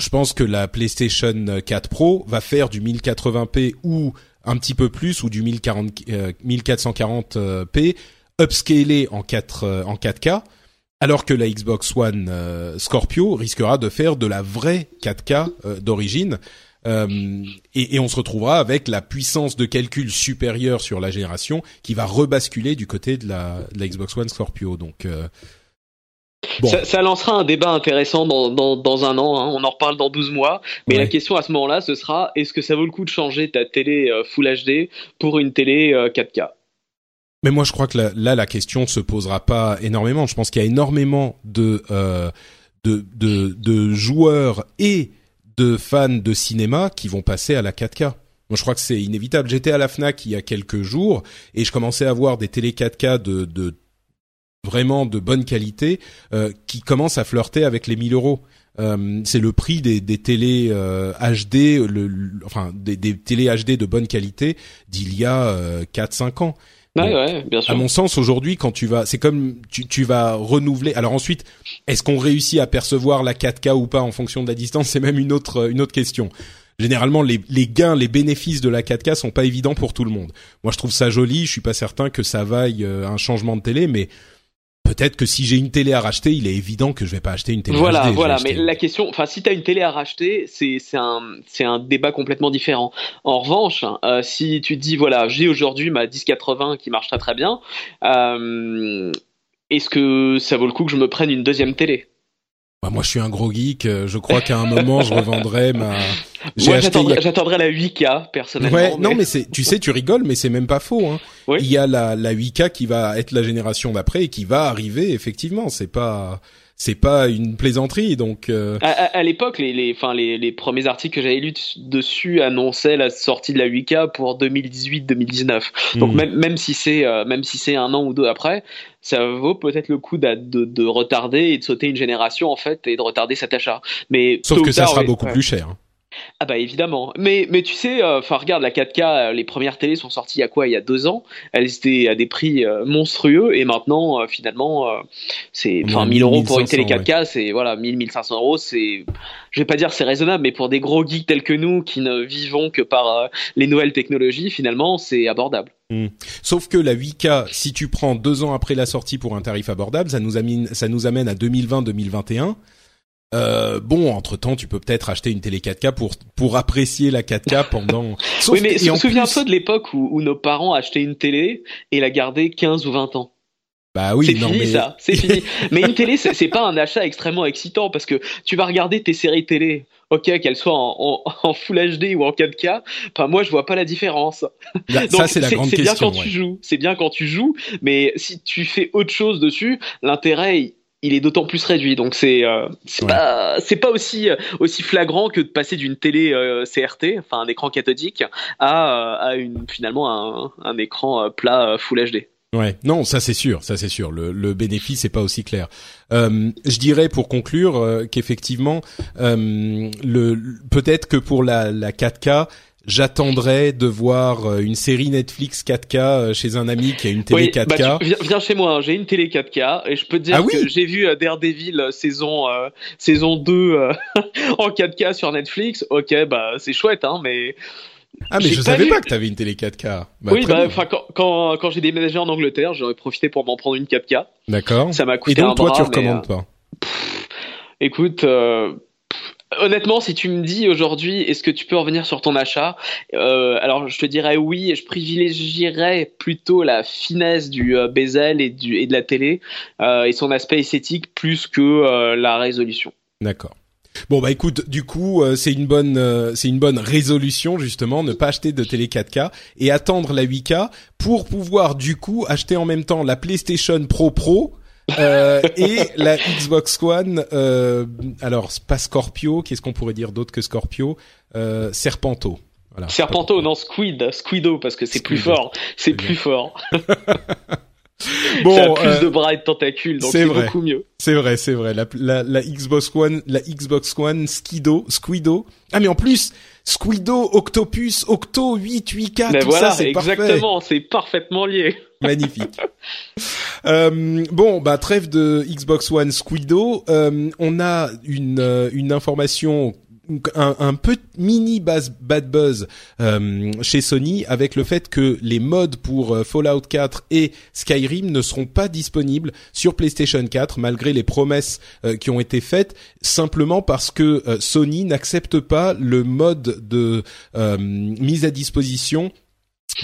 je pense que la PlayStation 4 Pro va faire du 1080p ou un petit peu plus ou du 1040, 1440p upscalé en 4 euh, en 4K, alors que la Xbox One euh, Scorpio risquera de faire de la vraie 4K euh, d'origine. Et, et, on se retrouvera avec la puissance de calcul supérieure sur la génération qui va rebasculer du côté de la, de la Xbox One Scorpio. Donc Bon. Ça, ça, lancera un débat intéressant dans, dans, dans un an, hein. on en reparle dans 12 mois, mais la question à ce moment-là, ce sera est-ce que ça vaut le coup de changer ta télé Full HD pour une télé 4K mais moi, je crois que là, la question se posera pas énormément. Je pense qu'il y a énormément de, euh, de, de, de, joueurs et de fans de cinéma qui vont passer à la 4K. Moi, je crois que c'est inévitable. J'étais à la Fnac il y a quelques jours et je commençais à voir des télé 4K de, de vraiment de bonne qualité euh, qui commencent à flirter avec les 1000 euros. Euh, c'est le prix des, des télé euh, HD, le, enfin des, des télé HD de bonne qualité d'il y a euh, 4-5 ans. Ouais, ouais, bien sûr. À mon sens, aujourd'hui, quand tu vas, c'est comme tu, tu vas renouveler. Alors ensuite, est-ce qu'on réussit à percevoir la 4K ou pas en fonction de la distance? C'est même une autre une autre question. Généralement, les, les gains, les bénéfices de la 4K sont pas évidents pour tout le monde. Moi, je trouve ça joli. Je suis pas certain que ça vaille euh, un changement de télé, mais peut-être que si j'ai une télé à racheter, il est évident que je vais pas acheter une télé. Voilà, voilà. Mais la question, enfin, si tu as une télé à racheter, c'est c'est un c'est un débat complètement différent. En revanche, euh, si tu te dis voilà, j'ai aujourd'hui ma 1080 qui marche très très bien, euh, est-ce que ça vaut le coup que je me prenne une deuxième télé? Bah, moi, je suis un gros geek. Euh, je crois qu'à un moment, je revendrai ma. <laughs> Moi, j'attendrai la 8K personnellement. Ouais, non, mais c'est, tu sais, tu rigoles, mais c'est même pas faux. Hein. Il y a la, la 8K qui va être la génération d'après et qui va arriver effectivement. C'est pas, c'est pas une plaisanterie. Donc euh... à, l'époque, les, les, enfin les, les premiers articles que j'avais lus dessus annonçaient la sortie de la 8K pour 2018-2019. Donc hmm. même même si c'est euh, même si c'est un an ou deux après, ça vaut peut-être le coup de, de, de, retarder et de sauter une génération en fait et de retarder cet achat. Mais sauf que ça sera beaucoup plus cher. Ah bah évidemment. Mais mais tu sais, euh, enfin regarde la 4K, euh, les premières télés sont sorties il y a quoi? Il y a deux ans. Elles étaient à des prix euh, monstrueux et maintenant finalement c'est enfin 1000 euros pour une télé 4K, c'est voilà 1000 1500 euros, c'est je vais pas dire c'est raisonnable, mais pour des gros geeks tels que nous qui ne vivons que par les nouvelles technologies, finalement c'est abordable. Hmm. Sauf que la 8K, si tu prends deux ans après la sortie pour un tarif abordable, ça nous amène ça nous amène à 2020-2021 euh, bon, entre temps, tu peux peut-être acheter une télé 4K pour pour apprécier la 4K <laughs> pendant. oui, mais souviens-toi de l'époque où, où, nos parents achetaient une télé et la gardaient 15 ou 20 ans. Bah oui, c'est fini ça, c'est fini. <laughs> Mais une télé, c'est pas un achat extrêmement excitant parce que tu vas regarder tes séries télé, ok, qu'elles soient en, en, Full HD ou en 4K. Enfin, moi, je vois pas la différence. Bah, <laughs> ça, c'est la grande question. C'est bien quand tu joues, c'est bien quand tu joues, mais si tu fais autre chose dessus, l'intérêt il est d'autant plus réduit. Donc c'est euh, c'est pas c'est pas aussi aussi flagrant que de passer d'une télé euh, CRT, enfin un écran cathodique, à à une finalement un, un écran euh, plat Full HD. Ouais, non, ça c'est sûr, ça c'est sûr. Le, le bénéfice est pas aussi clair. Euh, je dirais pour conclure qu'effectivement, le peut-être que pour la, la 4K, j'attendrai de voir euh, une série Netflix 4K euh, chez un ami qui a une télé 4K. Bah, viens, chez moi, hein, j'ai une télé 4K et je peux te dire ah que j'ai vu euh, Daredevil saison saison 2 <laughs> en 4K sur Netflix. OK, bah c'est chouette hein, mais Ah mais je savais pas que t'avais une télé 4K. Bah, oui, bah, quand, quand, quand j'ai déménagé en Angleterre, j'aurais profité pour m'en prendre une 4K. D'accord. Ça m'a coûté Et donc, toi, tu recommandes euh, pas? Écoute, honnêtement, si tu me dis aujourd'hui, est-ce que tu peux revenir sur ton achat euh, Alors, je te dirais oui, et je privilégierais plutôt la finesse du euh, bezel et, du, de la télé euh, et son aspect esthétique plus que la résolution. D'accord. Bon bah écoute, du coup c'est une bonne c'est une bonne résolution justement, ne pas acheter de télé 4K et attendre la 8K pour pouvoir du coup acheter en même temps la PlayStation Pro Pro euh, et la Xbox One. Euh, alors pas Scorpio, qu'est-ce qu'on pourrait dire d'autre que Scorpio euh, Serpento. Voilà. Serpento, non Squid, Squido parce que c'est plus fort, c'est plus fort. Bon, <laughs> ça a plus euh, de bras et de tentacules, donc c'est beaucoup mieux. C'est vrai, c'est vrai. La, la, la, Xbox One, la Xbox One, Skido, Squido. Ah mais en plus, Squido, Octopus, Octo, 8, 8K, mais tout voilà, ça, c'est exactement, c'est parfaitement lié. Magnifique. euh, bon, bah trêve de Xbox One Squido. Euh, on a une euh, une information un, un peu mini bad buzz euh, chez Sony avec le fait que les modes pour Fallout 4 et Skyrim ne seront pas disponibles sur PlayStation 4 malgré les promesses qui ont été faites simplement parce que Sony n'accepte pas le mode de mise à disposition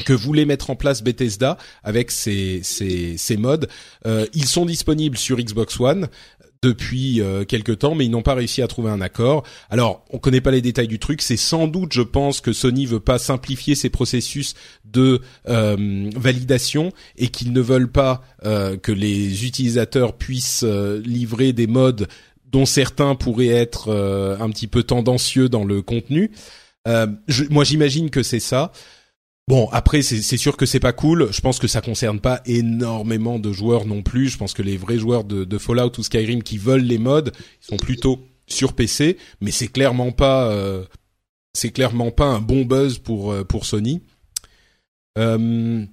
que voulait mettre en place Bethesda avec ces, ces, ces modes. Euh, ils sont disponibles sur Xbox One depuis euh, quelques temps, mais ils n'ont pas réussi à trouver un accord. Alors, on connaît pas les détails du truc. C'est sans doute, je pense, que Sony veut pas simplifier ses processus de euh, validation et qu'ils ne veulent pas euh, que les utilisateurs puissent euh, livrer des modes dont certains pourraient être euh, un petit peu tendancieux dans le contenu. Je, moi, j'imagine que c'est ça. Bon, après, c'est sûr que c'est pas cool. Je pense que ça concerne pas énormément de joueurs non plus. Je pense que les vrais joueurs de, Fallout ou Skyrim qui veulent les mods, ils sont plutôt sur PC. Mais c'est clairement pas, euh, c'est clairement pas un bon buzz pour euh, pour Sony. Euh,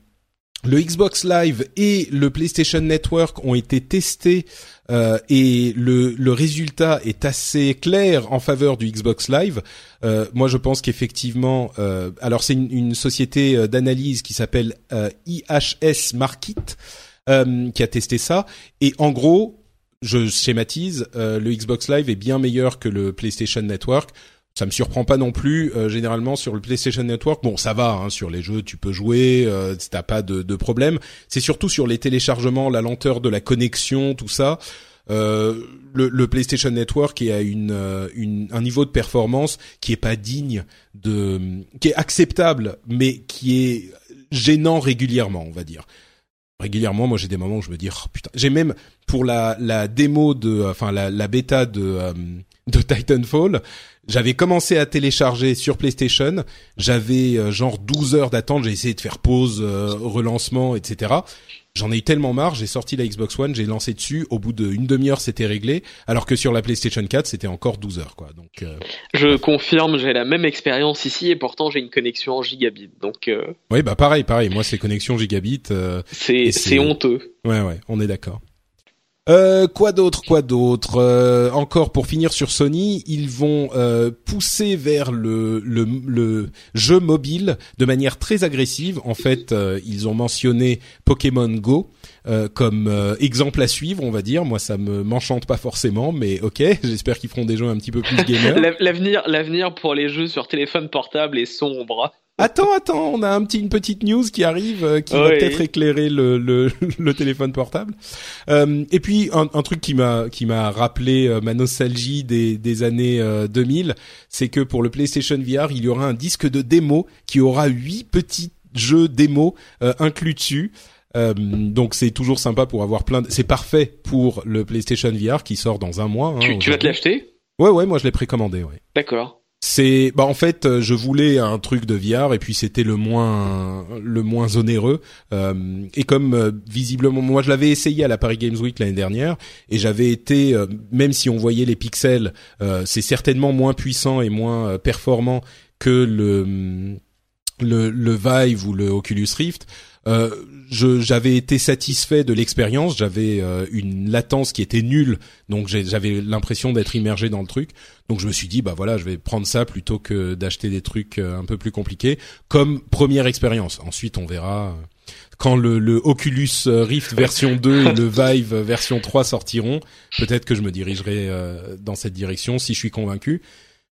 le Xbox Live et le PlayStation Network ont été testés euh, et le, résultat est assez clair en faveur du Xbox Live. Euh, moi, je pense qu'effectivement, euh, alors c'est une, une, société d'analyse qui s'appelle IHS Market qui a testé ça et en gros, je schématise, le Xbox Live est bien meilleur que le PlayStation Network ça me surprend pas non plus. Euh, généralement sur le PlayStation Network, bon, ça va. Hein, sur les jeux, tu peux jouer, euh, t'as pas de, de problème. C'est surtout sur les téléchargements, la lenteur de la connexion, tout ça. Euh, le, le, PlayStation Network est à une, euh, une, un niveau de performance qui est pas digne de, qui est acceptable, mais qui est gênant régulièrement, on va dire. Régulièrement, moi j'ai des moments où je me dis oh, putain. J'ai même pour la, la démo de, enfin la, la bêta de euh, de Titanfall, j'avais commencé à télécharger sur PlayStation, j'avais euh, genre 12 heures d'attente, j'ai essayé de faire pause, euh, relancement, etc. J'en ai eu tellement marre, j'ai sorti la Xbox One, j'ai lancé dessus, au bout d'une demi-heure c'était réglé, alors que sur la PlayStation 4 c'était encore 12 heures quoi. Donc euh, je confirme, j'ai la même expérience ici et pourtant j'ai une connexion en gigabit. Donc Oui, bah pareil, pareil, moi c'est connexion gigabit c'est c'est honteux. Ouais ouais, on est d'accord. Euh, quoi d'autre, quoi d'autre euh, Encore pour finir sur Sony, ils vont euh, pousser vers le, le, le, jeu mobile de manière très agressive. En fait, euh, ils ont mentionné Pokémon Go comme exemple à suivre, on va dire. Moi, ça me m'enchante pas forcément, mais ok. <laughs> J'espère qu'ils feront des jeux un petit peu plus <laughs> gamers. l'avenir, l'avenir pour les jeux sur téléphone portable est sombre. Attends, attends, on a un petit, une petite news qui arrive euh, qui va peut-être éclairer le, le, <laughs> le, téléphone portable. Euh, et puis un, un truc qui m'a qui m'a rappelé euh, ma nostalgie des, des années 2000, euh, c'est que pour le PlayStation VR, il y aura un disque de démo qui aura huit petits jeux démo inclus dessus. donc c'est toujours sympa pour avoir plein. De... C'est parfait pour le PlayStation VR qui sort dans un mois. Hein, tu, tu vas te l'acheter? Ouais, ouais, moi je l'ai précommandé. Ouais. D'accord c'est bah en fait euh, je voulais un truc de VR et puis c'était le moins le moins onéreux. Euh, et comme euh, visiblement moi je l'avais essayé à la Paris Games Week l'année dernière et j'avais été même si on voyait les pixels c'est certainement moins puissant et moins performant que le le, le Vive ou le Oculus Rift, euh, j'avais été satisfait de l'expérience. J'avais euh, une latence qui était nulle, donc j'avais l'impression d'être immergé dans le truc. Donc je me suis dit, bah voilà, je vais prendre ça plutôt que d'acheter des trucs euh, un peu plus compliqués comme première expérience. Ensuite, on verra quand le, le, Oculus Rift <laughs> version 2 et le Vive version 3 sortiront. Peut-être que je me dirigerai dans cette direction si je suis convaincu.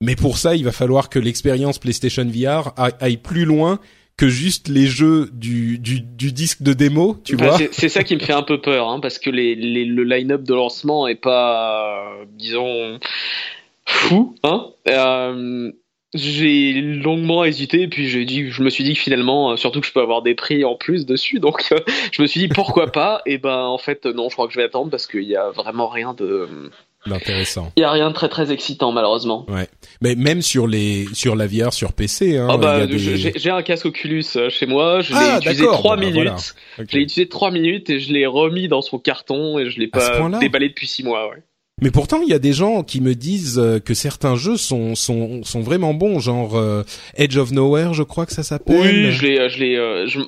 Mais pour ça, il va falloir que l'expérience PlayStation VR aille plus loin que juste les jeux du, du, du disque de démo, tu vois. C'est ça qui me fait un peu peur, hein, parce que les, les, le line-up de lancement est pas, disons, fou. Hein euh, j'ai longuement hésité, puis j'ai dit, je me suis dit que finalement, euh, surtout que je peux avoir des prix en plus dessus, donc euh, je me suis dit pourquoi pas? Et ben en fait non, je crois que je vais attendre parce qu'il y a vraiment rien de Intéressant. Il y a rien de très très excitant malheureusement. Ouais. Mais même sur les sur la VR sur PC hein. Oh bah, j'ai un casque Oculus euh, chez moi, je l'ai ah, utilisé trois bah, minutes. Je l'ai utilisé trois minutes et je l'ai remis dans son carton et je l'ai pas déballé depuis six mois, ouais. Mais pourtant, il y a des gens qui me disent euh, que certains jeux sont sont sont vraiment bons, genre euh, Edge of Nowhere, je crois que ça s'appelle. Oui, je l'ai je l'ai je,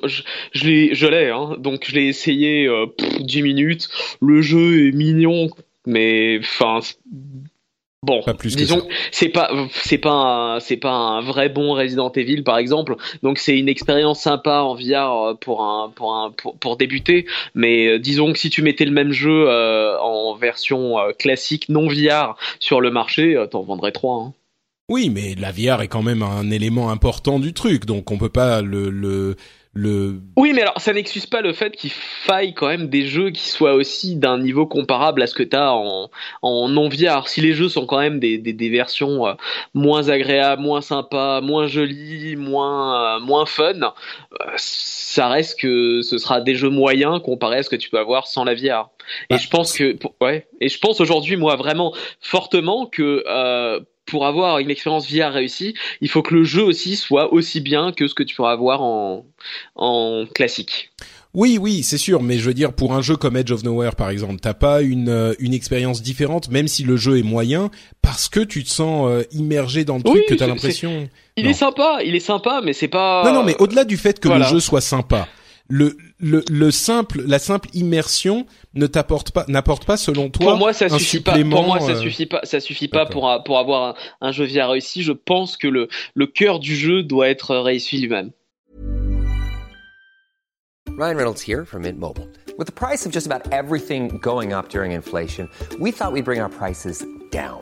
je, l'ai je l'ai hein. Donc je l'ai essayé euh, 10 minutes. Le jeu est mignon mais enfin Bon, pas plus disons, c'est pas c'est pas c'est pas un vrai bon Resident Evil par exemple, donc c'est une expérience sympa en VR pour un pour un pour, débuter, mais euh, disons que si tu mettais le même jeu euh, en version euh, classique non VR sur le marché, t'en vendrais trois. Hein. Oui, mais la VR est quand même un élément important du truc, donc on peut pas le, le oui, mais alors ça n'excuse pas le fait qu'il faille quand même des jeux qui soient aussi d'un niveau comparable à ce que tu as en, en non VR. Si les jeux sont quand même des, des, versions euh, moins agréables, moins sympas, moins jolies, moins, euh, moins fun, euh, ça reste que ce sera des jeux moyens comparé à ce que tu peux avoir sans la VR. Et bah, je pense que, ouais, et je pense aujourd'hui, moi, vraiment fortement que pour avoir une expérience VR réussie, il faut que le jeu aussi soit aussi bien que ce que tu pourras avoir en, en classique. Oui, oui, c'est sûr, mais je veux dire pour un jeu comme Edge of Nowhere par exemple, t'as pas une euh, une expérience différente, même si le jeu est moyen, parce que tu te sens euh, immergé dans le truc, que t'as l'impression. Il est sympa, il est sympa, mais c'est pas. Non, non, mais au-delà du fait que le jeu soit sympa, le, le, le simple, la simple immersion ne t'apporte pas, n'apporte pas selon toi. Pour moi, ça suffit pas. Pour moi, ça euh, suffit pas. Ça suffit pas pour pour avoir un, un jeu VR réussi. Je pense que le le cœur du jeu doit être réussi lui-même. Ryan Reynolds here from Mint Mobile. With the price of just about everything going up during inflation, we thought we'd bring our prices down.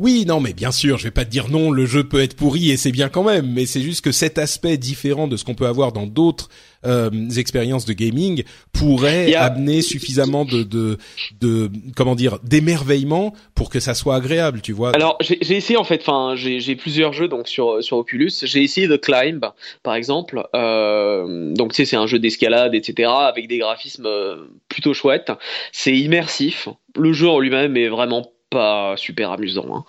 Oui, non, mais bien sûr, je vais pas te dire non, le jeu peut être pourri et c'est bien quand même, mais c'est juste que cet aspect différent de ce qu'on peut avoir dans d'autres euh, expériences de gaming pourrait amener suffisamment de, de, de comment dire, d'émerveillement pour que ça soit agréable, tu vois. Alors, j'ai essayé en fait, enfin, j'ai plusieurs jeux donc sur sur Oculus. J'ai essayé The Climb, par exemple. Euh, donc, tu sais, c'est un jeu d'escalade, etc., avec des graphismes euh, plutôt chouettes. C'est immersif. Le jeu en lui-même est vraiment pas super amusant. Hein.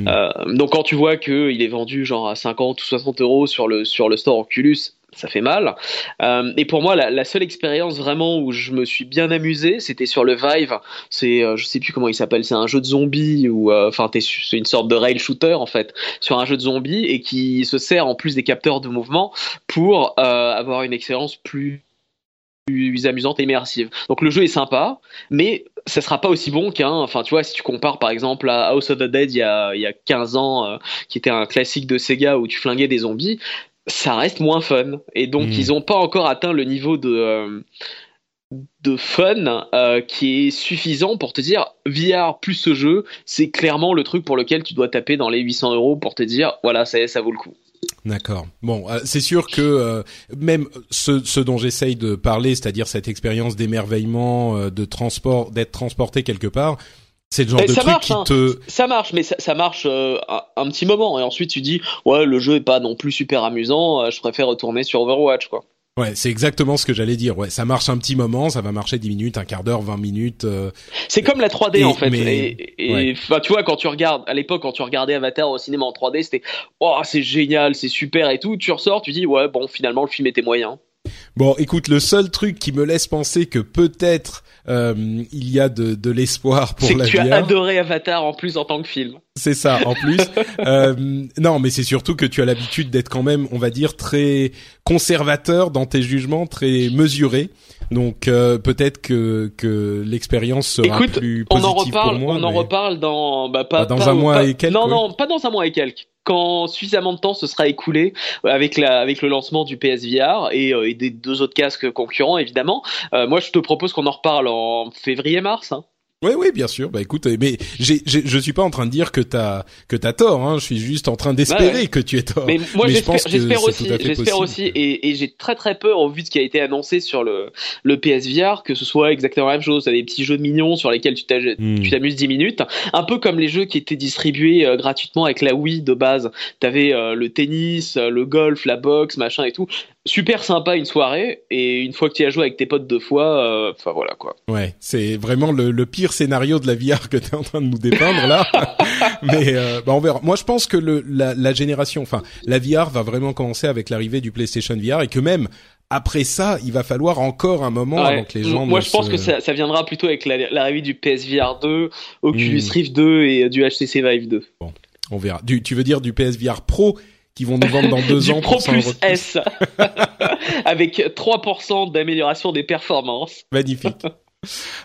Mm. Euh, donc quand tu vois que il est vendu genre à 50 ou 60 euros sur le sur le store Oculus, ça fait mal. Euh, et pour moi, la, seule expérience vraiment où je me suis bien amusé, c'était sur le Vive. C'est, euh, je sais plus comment il s'appelle, c'est un jeu de zombies ou, enfin, c'est une sorte de rail shooter en fait sur un jeu de zombies et qui se sert en plus des capteurs de mouvement pour avoir une expérience plus plus amusante et immersive. Donc le jeu est sympa, mais ça sera pas aussi bon qu'un. Enfin, tu vois, si tu compares par exemple à House of the Dead il y a, il y a 15 ans, euh, qui était un classique de Sega où tu flinguais des zombies, ça reste moins fun. Et donc, hmm. ils ont pas encore atteint le niveau de. Euh, de fun euh, qui est suffisant pour te dire VR plus ce jeu, c'est clairement le truc pour lequel tu dois taper dans les 800 euros pour te dire voilà ça ça vaut le coup. D'accord. Bon, euh, c'est sûr que euh, même ce, ce dont j'essaye de parler, c'est-à-dire cette expérience d'émerveillement, de transport, d'être transporté quelque part, c'est le genre de truc qui hein. te. Ça marche, mais ça, ça marche un, petit moment, et ensuite tu dis ouais le jeu est pas non plus super amusant, je préfère retourner sur Overwatch quoi. Ouais, c'est exactement ce que j'allais dire. Ouais, ça marche un petit moment, ça va marcher 10 minutes, un quart d'heure, 20 minutes. Euh, c'est comme la 3D en fait. et, tu vois, quand tu regardes, à l'époque, quand tu regardais Avatar au cinéma en 3D, c'était oh c'est génial, c'est super et tout. Tu ressors, tu dis ouais bon finalement le film était moyen. Bon, écoute, le seul truc qui me laisse penser que peut-être euh, il y a de, de l'espoir pour la que tu as adoré Avatar en plus en tant que film. C'est ça, en plus. <laughs> euh, non, mais c'est surtout que tu as l'habitude d'être quand même, on va dire, très conservateur dans tes jugements, très mesuré. Donc euh, peut-être que que l'expérience sera plus positive on en reparle, pour moi. On en reparle dans bah, pas, dans un mois et quelques. Non, non, pas dans un mois et quelques quand suffisamment de temps se sera écoulé euh, avec la avec le lancement du PSVR et, euh, et des deux autres casques concurrents évidemment. Euh, moi, je te propose qu'on en reparle en février-mars. Hein. Oui, oui, bien sûr. Bah écoute, mais j'ai, je suis pas en train de dire que t'as que t'as tort. Hein. Je suis juste en train d'espérer que tu es tort. Mais moi, j'espère aussi, j'espère aussi, et, et j'ai très très peur au vu de ce qui a été annoncé sur le le PSVR que ce soit exactement la même chose. T'as des petits jeux mignons sur lesquels tu hmm. t'amuses 10 minutes, un peu comme les jeux qui étaient distribués euh, gratuitement avec la Wii de base. T'avais euh, le tennis, euh, le golf, la boxe, machin et tout super sympa une soirée et une fois que tu y as joué avec tes potes deux fois, euh, enfin voilà quoi. Ouais, c'est vraiment le, le, pire scénario de la VR que tu es en train de nous dépeindre là. <laughs> Mais euh, bah on verra. Moi je pense que le, la, la génération, enfin la VR va vraiment commencer avec l'arrivée du PlayStation VR et que même après ça, il va falloir encore un moment avant que les gens. Moi, je pense que ça, ça, viendra plutôt avec l'arrivée du PSVR 2, Oculus hmm. Rift 2 et du HTC Vive 2. Bon, on verra. Du, tu veux dire du PSVR Pro qui vont nous vendre dans <laughs> deux ans Pro plus S <laughs> avec 3% d'amélioration des performances. Magnifique. <laughs>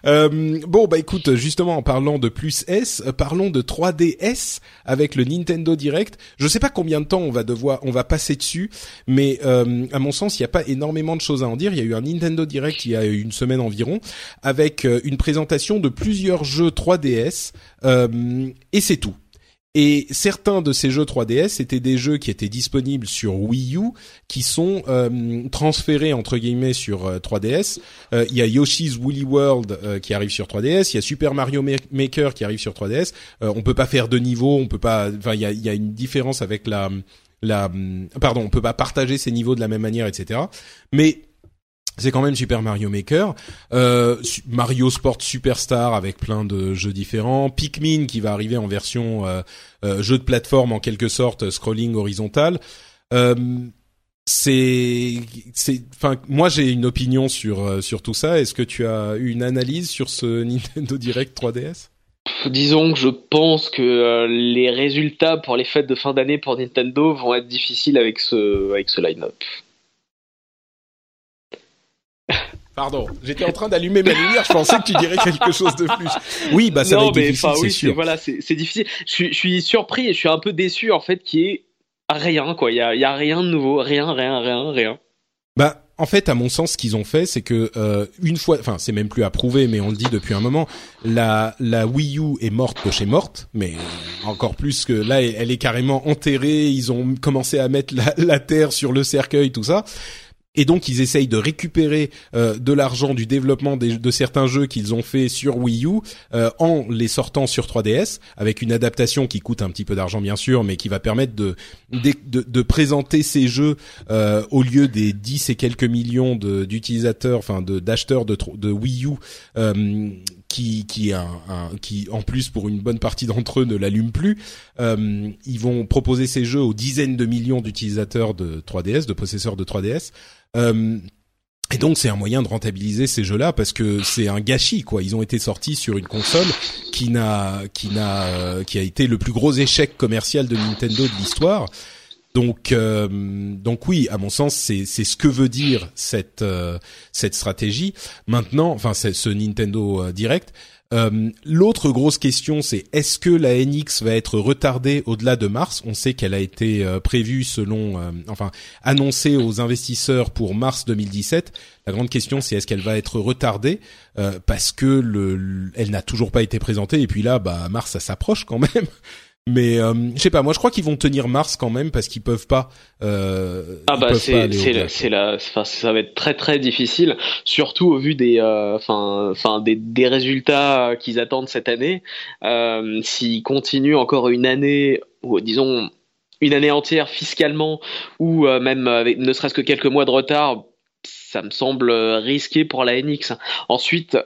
Euh, bon bah écoute justement en parlant de plus S, euh, parlons de 3DS avec le Nintendo Direct. Je sais pas combien de temps on va devoir, on va passer dessus, mais euh, à mon sens il n'y a pas énormément de choses à en dire. Il y a eu un Nintendo Direct il y a une semaine environ avec euh, une présentation de plusieurs jeux 3DS et c'est tout. Et certains de ces jeux 3DS étaient des jeux qui étaient disponibles sur Wii U, qui sont euh, transférés entre guillemets sur 3DS. Euh, euh, il y a Yoshi's Woolly World qui arrive sur 3DS, il y a Super Mario Maker qui arrive sur 3DS. on peut pas faire de niveau, on peut pas. Enfin, il y a, y a une différence avec la la. Pardon, on peut pas partager ces niveaux de la même manière, etc. Mais c'est quand même Super Mario Maker, euh, Mario Sport Superstar avec plein de jeux différents, Pikmin qui va arriver en version euh, euh, jeu de plateforme en quelque sorte, scrolling horizontal. c'est, c'est, enfin, moi j'ai une opinion sur sur tout ça. Est-ce que tu as une analyse sur ce <laughs> Nintendo Direct 3DS Disons que je pense que les résultats pour les fêtes de fin d'année pour Nintendo vont être difficiles avec ce avec ce line-up. Pardon, j'étais en train d'allumer ma lumière, je pensais que tu dirais quelque chose de plus. Oui, bah ça va être difficile, c'est sûr. Voilà, c'est difficile. Je suis, je suis surpris et je suis un peu déçu en fait qu'il y ait rien quoi. Il y a, y a rien de nouveau, rien, rien, rien, rien. Bah en fait, à mon sens, ce qu'ils ont fait, c'est que euh, une fois, enfin, c'est même plus approuvé, mais on le dit depuis un moment, la la Wii U est morte de chez morte, mais encore plus que là, elle est carrément enterrée. Ils ont commencé à mettre la, la terre sur le cercueil, tout ça et donc ils essayent de récupérer euh, de l'argent du développement de certains jeux qu'ils ont fait sur Wii U euh, en les sortant sur 3DS avec une adaptation qui coûte un petit peu d'argent bien sûr mais qui va permettre de de, de, présenter ces jeux euh, au lieu des 10 et quelques millions d'utilisateurs enfin d'acheteurs de, de Wii U qui qui un, qui en plus pour une bonne partie d'entre eux ne l'allument plus. ils vont proposer ces jeux aux dizaines de millions d'utilisateurs de 3DS, de possesseurs de 3DS. Euh, et donc c'est un moyen de rentabiliser ces jeux-là parce que c'est un gâchis quoi. Ils ont été sortis sur une console qui n'a qui n'a euh, qui a été le plus gros échec commercial de Nintendo de l'histoire. Donc, euh, donc oui, à mon sens, c'est ce que veut dire cette euh, cette stratégie. Maintenant, enfin, ce Nintendo euh, Direct. L'autre grosse question, c'est est-ce que la NX va être retardée au-delà de mars? On sait qu'elle a été prévue selon, enfin, annoncée aux investisseurs pour mars 2017. La grande question, c'est est-ce qu'elle va être retardée? Parce que le, elle n'a toujours pas été présentée et puis là, bah mars, ça s'approche quand même. Mais euh, je sais pas, moi je crois qu'ils vont tenir Mars quand même parce qu'ils peuvent pas. Euh, ah bah c'est c'est la, enfin ça va être très très difficile, surtout au vu des euh, enfin enfin des, des résultats qu'ils attendent cette année. S'ils continuent encore une année, ou disons une année entière fiscalement, ou même avec ne serait-ce que quelques mois de retard, ça me semble risqué pour la NX. Ensuite,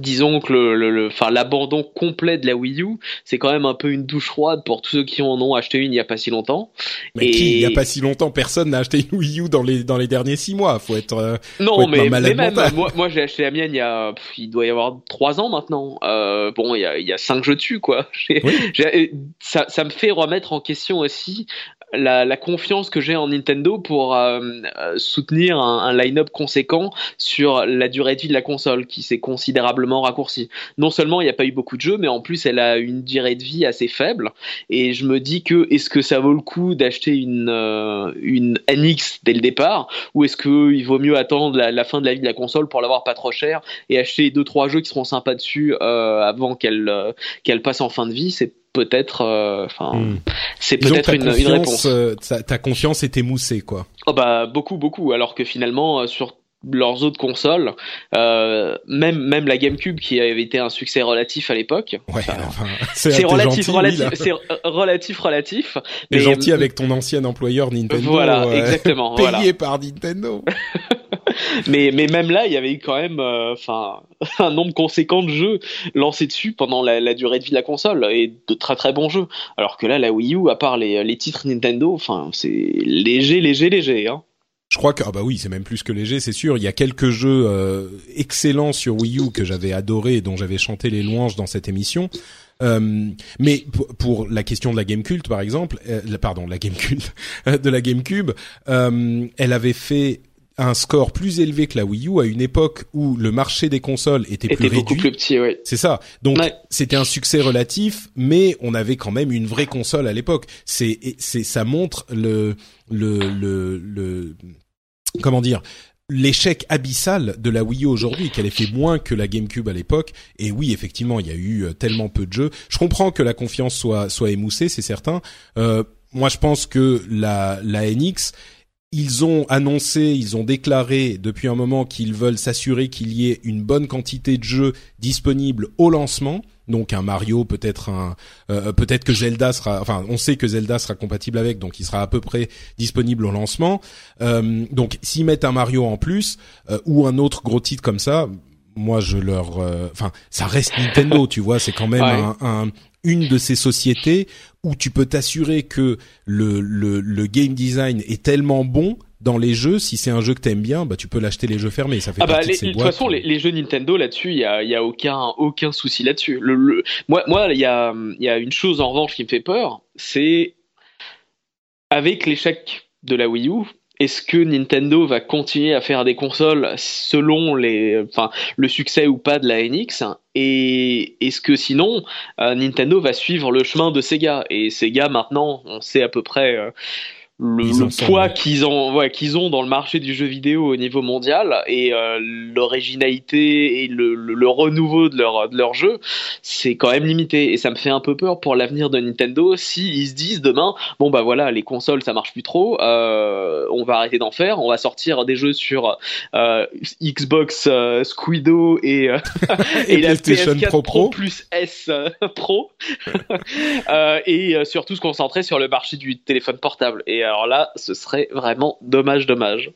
disons que le, enfin l'abandon complet de la Wii U, c'est quand même un peu une douche froide pour tous ceux qui en ont acheté une il y a pas si longtemps. Mais qui, il y a pas si longtemps, personne n'a acheté une Wii U dans les dans les derniers six mois. Faut être euh, non, mais, mais même moi, moi j'ai acheté la mienne il y a, il doit y avoir trois ans maintenant. Euh, bon, il y a il y a cinq jeux dessus quoi. <laughs> ça ça me fait remettre en question aussi la, la, confiance que j'ai en Nintendo pour euh, euh, soutenir un, un line-up conséquent sur la durée de vie de la console qui s'est considérablement raccourcie. Non seulement il n'y a pas eu beaucoup de jeux, mais en plus elle a une durée de vie assez faible. Et je me dis que est-ce que ça vaut le coup d'acheter une euh, une NX dès le départ, ou est-ce qu'il vaut mieux attendre la, fin de la vie de la console pour l'avoir pas trop cher et acheter deux trois jeux qui seront sympas dessus avant qu'elle qu'elle passe en fin de vie? Peut-être, euh, enfin, hmm. c'est peut-être une, une, réponse. Euh, ta, confiance était moussée, quoi. Oh bah beaucoup, beaucoup. Alors que finalement, euh, sur leurs autres consoles, euh, même même la GameCube qui avait été un succès relatif à l'époque. Ouais, <laughs> c'est relatif, relatif, c'est relatif, relatif. Mais gentil avec ton ancien employeur Nintendo. Voilà, exactement. <laughs> payé par Nintendo. <laughs> mais mais même là, il y avait eu quand même, enfin, <laughs> un nombre conséquent de jeux lancés dessus pendant la, durée de vie de la console et de très très bons jeux. Alors que là, la Wii U, à part les, les titres Nintendo, c'est léger, léger, léger. Hein. Je crois que ah bah oui, c'est même plus que léger, c'est sûr. Il y a quelques jeux euh, excellents sur Wii U que j'avais adoré et dont j'avais chanté les louanges dans cette émission. Euh, mais pour la question de la Game par exemple, euh, pardon, la Game <laughs> de la GameCube, euh, elle avait fait un score plus élevé que la Wii U à une époque où le marché des consoles était, plus réduit. plus petit, oui. C'est ça. Donc c'était un succès relatif, mais on avait quand même une vraie console à l'époque. C'est c'est ça montre le le le, le comment dire l'échec abyssal de la Wii U aujourd'hui, qu'elle ait fait moins que la GameCube à l'époque. Et oui, effectivement, il y a eu euh, tellement peu de jeux. Je comprends que la confiance soit soit émoussée, c'est certain. Euh, moi, je pense que la la NX ils ont annoncé, ils ont déclaré depuis un moment qu'ils veulent s'assurer qu'il y ait une bonne quantité de jeux disponibles au lancement. Donc un Mario, peut-être un, euh, peut-être que Zelda sera, enfin on sait que Zelda sera compatible avec, donc il sera à peu près disponible au lancement. Euh, donc s'ils mettent un Mario en plus euh, ou un autre gros titre comme ça, moi je leur, enfin ça reste Nintendo, tu vois, c'est quand même un, une de ces sociétés où tu peux t'assurer que le, le, le, game design est tellement bon dans les jeux, si c'est un jeu que t'aimes bien, bah tu peux l'acheter les jeux fermés. Ça fait ah bah, de, toute façon, les, jeux Nintendo là-dessus, il y a, y a aucun aucun souci là-dessus. Le, moi, moi, il y a, y a une chose en revanche qui me fait peur, c'est avec l'échec de la Wii U, est-ce que Nintendo va continuer à faire des consoles selon le succès ou pas de la NX Et est-ce que sinon, euh, Nintendo va suivre le chemin de Sega? Et Sega, maintenant, on sait à peu près euh, le, poids qu'ils ont, ouais, qu'ils ont dans le marché du jeu vidéo au niveau mondial et euh, l'originalité et le, le, renouveau de leur, de leur jeu, c'est quand même limité. Et ça me fait un peu peur pour l'avenir de Nintendo si ils se disent demain, bon bah voilà, les consoles ça marche plus trop, euh, on va arrêter d'en faire, on va sortir des jeux sur euh, Xbox Squido et, euh, <laughs> et, la PS4 Pro, Pro, plus S Pro <laughs> et surtout se concentrer sur le marché du téléphone portable. Et alors là, ce serait vraiment dommage, dommage.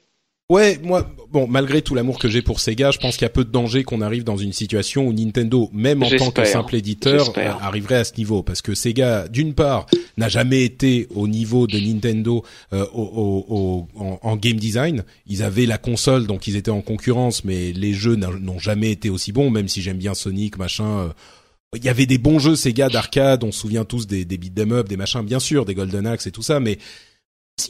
Ouais, moi, bon, malgré tout l'amour que j'ai pour Sega, je pense qu'il y a peu de danger qu'on arrive dans une situation où Nintendo, même en tant que simple éditeur, euh, arriverait à ce niveau, parce que Sega, d'une part, n'a jamais été au niveau de Nintendo euh, au, en, game design. Ils avaient la console, donc ils étaient en concurrence, mais les jeux n'ont jamais été aussi bons, même si j'aime bien Sonic, machin. Euh, il y avait des bons jeux Sega d'arcade, on se souvient tous des, des beat'em up, des machins, bien sûr, des Golden Axe et tout ça, mais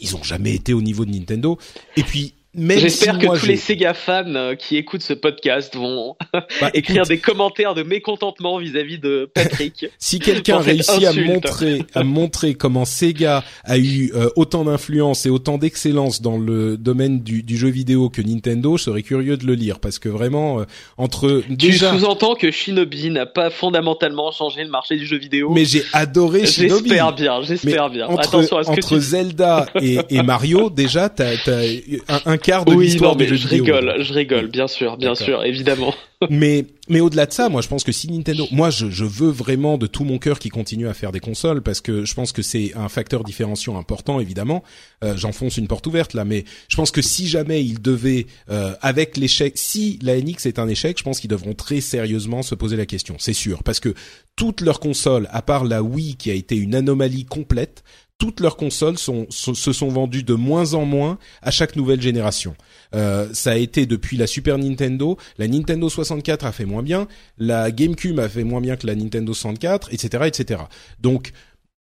ils ont jamais été au niveau de Nintendo. Et puis J'espère que tous les Sega fans euh, qui écoutent ce podcast vont <laughs> bah, écrire des commentaires de mécontentement vis-à-vis de Patrick. <laughs> si quelqu'un <laughs> réussit à montrer, à montrer comment Sega a eu euh, autant d'influence et autant d'excellence dans le domaine du, du, jeu vidéo que Nintendo, je serais curieux de le lire parce que vraiment euh, entre déjà. Tu sous-entends que Shinobi n'a pas fondamentalement changé le marché du jeu vidéo. Mais j'ai adoré Shinobi. J'espère bien, j'espère bien. Entre, Attention à ce entre Zelda et, et, Mario, déjà t'as as un, un quart de oui, l'histoire du jeu je rigole, je rigole, bien sûr, bien sûr, évidemment. <laughs> mais mais au-delà de ça, moi je pense que si Nintendo, moi je, je veux vraiment de tout mon cœur qu'ils continuent à faire des consoles parce que je pense que c'est un facteur différenciant important évidemment. Euh, J'enfonce une porte ouverte là, mais je pense que si jamais ils devaient, euh, avec l'échec, si la NX est un échec, je pense qu'ils devront très sérieusement se poser la question, c'est sûr, parce que toutes leurs consoles, à part la Wii qui a été une anomalie complète, toutes leurs consoles se sont vendues de moins en moins à chaque nouvelle génération. Euh, ça a été depuis la Super Nintendo, la Nintendo 64 a fait moins bien, la GameCube a fait moins bien que la Nintendo 64, etc., etc. Donc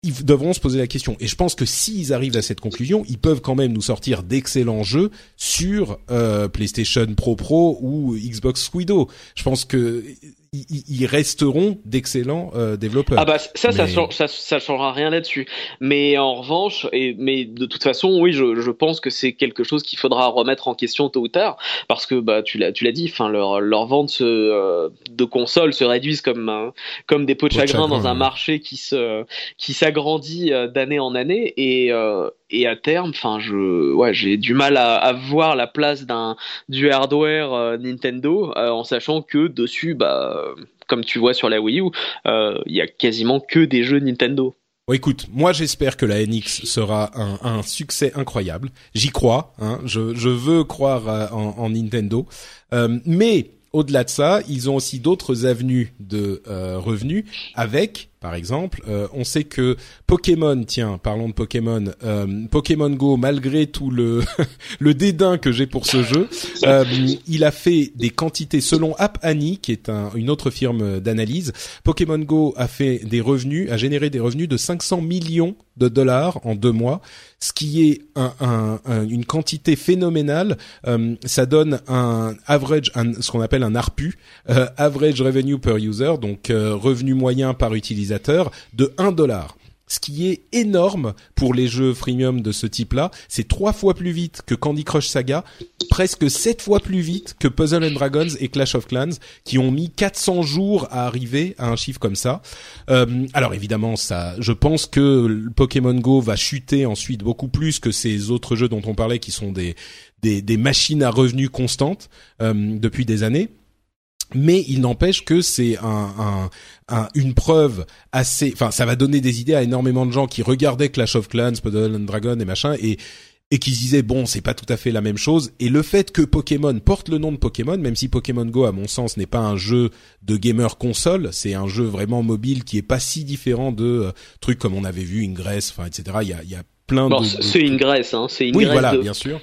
ils devront se poser la question. Et je pense que s'ils arrivent à cette conclusion, ils peuvent quand même nous sortir d'excellents jeux sur euh, PlayStation Pro Pro ou Xbox Squido. Je pense que ils resteront d'excellents euh, développeurs. Ah bah ça, ça, ça, ça, changera rien là-dessus. Mais en revanche, et mais de toute façon, oui, je, je pense que c'est quelque chose qu'il faudra remettre en question tôt ou tard, parce que bah tu l'as, tu l'as dit, enfin leur leur vente se, euh, de consoles se réduisent comme comme des pots de chagrin, dans un marché qui se qui s'agrandit euh, d'année en année et et à terme, enfin, je, ouais, j'ai du mal à, à, voir la place d'un du hardware euh, Nintendo euh, en sachant que dessus, bah, comme tu vois sur la Wii U, euh, il y a quasiment que des jeux Nintendo. Bon, écoute, moi j'espère que la NX sera un, un succès incroyable. J'y crois. Hein, je, je, veux croire en, en Nintendo, mais au-delà de ça, ils ont aussi d'autres avenues de revenus avec par exemple. Euh, on sait que Pokémon, tiens, parlons de Pokémon, euh, Pokémon Go, malgré tout le <laughs> le dédain que j'ai pour ce jeu, <laughs> euh, il a fait des quantités selon App Annie, qui est une autre firme d'analyse. Pokémon Go a fait des revenus, a généré des revenus de 500 millions de dollars en deux mois, ce qui est un, une quantité phénoménale. ça donne un average, ce qu'on appelle un ARPU, average revenue per user, donc revenu moyen par utilisateur de 1 dollar ce qui est énorme pour les jeux freemium de ce type-là. C'est trois fois plus vite que Candy Crush Saga, presque sept fois plus vite que Puzzle and Dragons et Clash of Clans, qui ont mis 400 jours à arriver à un chiffre comme ça. Euh, alors évidemment, ça, je pense que Pokémon Go va chuter ensuite beaucoup plus que ces autres jeux dont on parlait, qui sont des des, machines à revenus constantes euh, depuis des années mais il n'empêche que c'est un, un, une preuve assez, enfin, ça va donner des idées à énormément de gens qui regardaient Clash of Clans, Puzzle and Dragon et machin, et et qui se disaient bon, c'est pas tout à fait la même chose. Et le fait que Pokémon porte le nom de Pokémon, même si Pokémon Go, à mon sens, n'est pas un jeu de gamer console, c'est un jeu vraiment mobile qui est pas si différent de euh, trucs comme on avait vu Ingress, enfin, etc. Il y a, il y a plein bon, de. C'est Ingress, hein. C'est Ingress. Oui, voilà, bien sûr.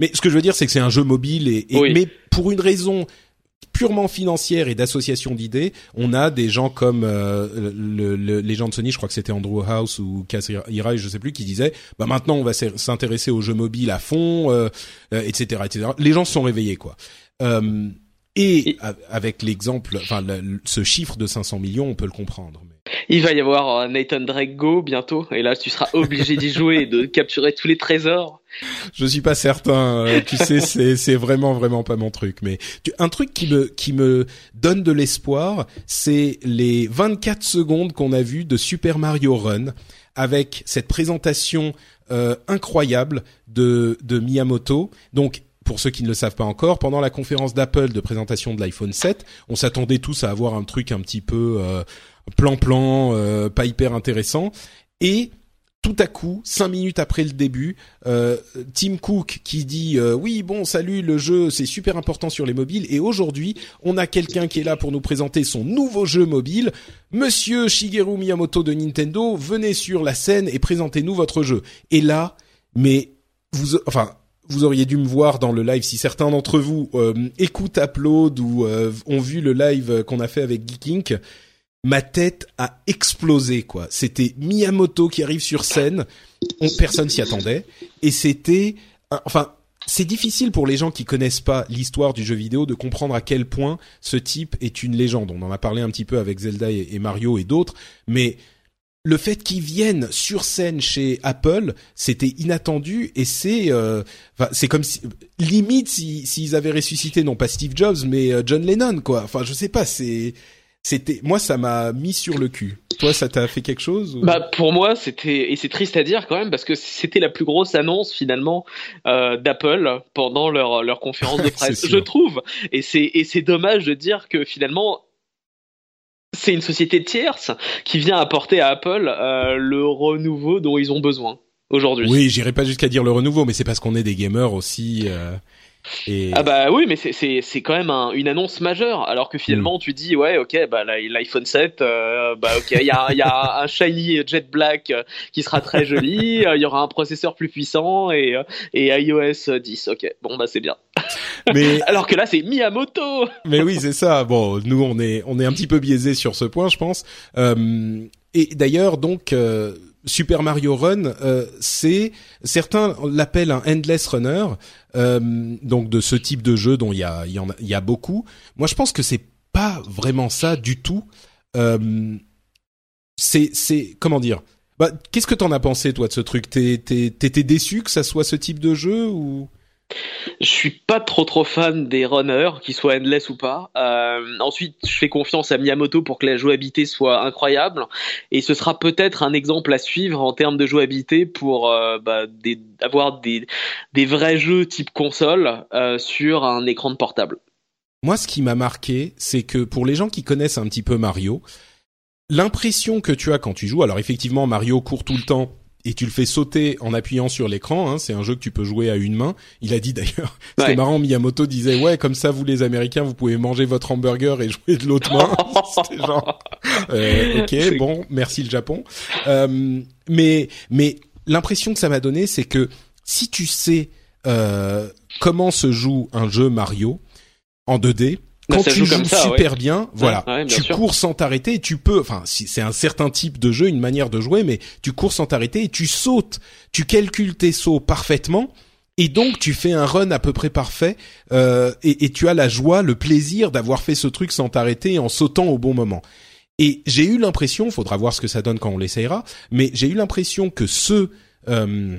Mais ce que je veux dire, c'est que c'est un jeu mobile et, et mais pour une raison purement financière et d'association d'idées, on a des gens comme euh, le, les gens de Sony, je crois que c'était Andrew House ou Kaz Hirai, je sais plus, qui disaient bah maintenant on va s'intéresser aux jeux mobiles à fond, euh, etc., euh, etc. Les gens se sont réveillés quoi. Euh, et, avec l'exemple, enfin ce chiffre de 500 millions, on peut le comprendre. Il va y avoir euh, Nathan Drake Go bientôt, et là tu seras obligé d'y jouer et de capturer tous les trésors. Je suis pas certain. Euh, tu sais, c'est vraiment vraiment pas mon truc. Mais un truc qui me donne de l'espoir, c'est les 24 secondes qu'on a vues de Super Mario Run avec cette présentation euh, incroyable de Miyamoto. Donc pour ceux qui ne le savent pas encore, pendant la conférence d'Apple de présentation de l'iPhone 7, on s'attendait tous à avoir un truc un petit peu plan-plan, euh, pas hyper intéressant. Et tout à coup, cinq minutes après le début, euh, Tim Cook qui dit oui bon salut le jeu c'est super important sur les mobiles et aujourd'hui on a quelqu'un qui est là pour nous présenter son nouveau jeu mobile Monsieur Shigeru Miyamoto de Nintendo venez sur la scène et présentez-nous votre jeu et là mais vous enfin vous auriez dû me voir dans le live si certains d'entre vous euh, écoutent Upload ou euh, ont vu le live qu'on a fait avec Geek Inc. ma tête a explosé quoi. C'était Miyamoto qui arrive sur scène, on, personne s'y attendait et c'était enfin c'est difficile pour les gens qui connaissent pas l'histoire du jeu vidéo de comprendre à quel point ce type est une légende. On en a parlé un petit peu avec Zelda et, Mario et d'autres, mais le fait qu'ils viennent sur scène chez Apple, c'était inattendu et c'est euh, c'est comme si limite s'ils avaient ressuscité non pas Steve Jobs mais euh, John Lennon quoi. Enfin je sais pas, c'est c'était moi ça m'a mis sur le cul. Toi ça t'a fait quelque chose Bah pour moi c'était et c'est triste à dire quand même parce que c'était la plus grosse annonce finalement euh, d'Apple pendant leur leur conférence de <laughs> presse, je trouve. Et c'est et c'est dommage de dire que finalement c'est une société tierce qui vient apporter à Apple euh, le renouveau dont ils ont besoin aujourd'hui. Oui, j'irai pas jusqu'à dire le renouveau, mais c'est parce qu'on est des gamers aussi. Euh, ah bah oui, mais c'est quand même une annonce majeure. Alors que finalement, mm. tu dis ouais, ok, bah l'iPhone 7, euh, bah ok, il y a, y a <laughs> un shiny Jet Black euh, qui sera très joli, euh, il y aura un processeur plus puissant et, et iOS 10. Ok, bon bah c'est bien. Mais <laughs> alors que là, c'est Miyamoto. mais oui, c'est ça. Bon, nous on est on est un petit peu biaisé sur ce point, je pense. et d'ailleurs, donc Super Mario Run, euh, c'est certains l'appellent un endless runner, euh, donc de ce type de jeu dont il y a y en a, y a beaucoup. Moi, je pense que c'est pas vraiment ça du tout. Euh, c'est c'est comment dire? Bah, qu'est-ce que t'en as pensé toi de ce truc? T'étais déçu que ça soit ce type de jeu ou? Je suis pas trop trop fan des runners, qu'ils soient endless ou pas. Euh, ensuite, je fais confiance à Miyamoto pour que la jouabilité soit incroyable, et ce sera peut-être un exemple à suivre en termes de jouabilité pour euh, bah, des, avoir des, des vrais jeux type console euh, sur un écran de portable. Moi, ce qui m'a marqué, c'est que pour les gens qui connaissent un petit peu Mario, l'impression que tu as quand tu joues, alors effectivement, Mario court tout le temps et tu le fais sauter en appuyant sur l'écran. Hein, c'est un jeu que tu peux jouer à une main. Il a dit d'ailleurs, <laughs> c'est marrant, Miyamoto disait ouais comme ça vous les Américains vous pouvez manger votre hamburger et jouer de l'autre main. <laughs> <laughs> genre euh, ok bon merci le Japon. Euh, mais mais l'impression que ça m'a donné c'est que si tu sais euh, comment se joue un jeu Mario en 2D, quand tu joues super bien, voilà, tu cours sans t'arrêter et tu peux, enfin, c'est un certain type de jeu, une manière de jouer, mais tu cours sans t'arrêter et tu sautes, tu calcules tes sauts parfaitement. Et donc tu fais un run à peu près parfait euh, et, et, tu as la joie, le plaisir d'avoir fait ce truc sans t'arrêter en sautant au bon moment. Et j'ai eu l'impression, faudra voir ce que ça donne quand on l'essayera, mais j'ai eu l'impression que ce euh,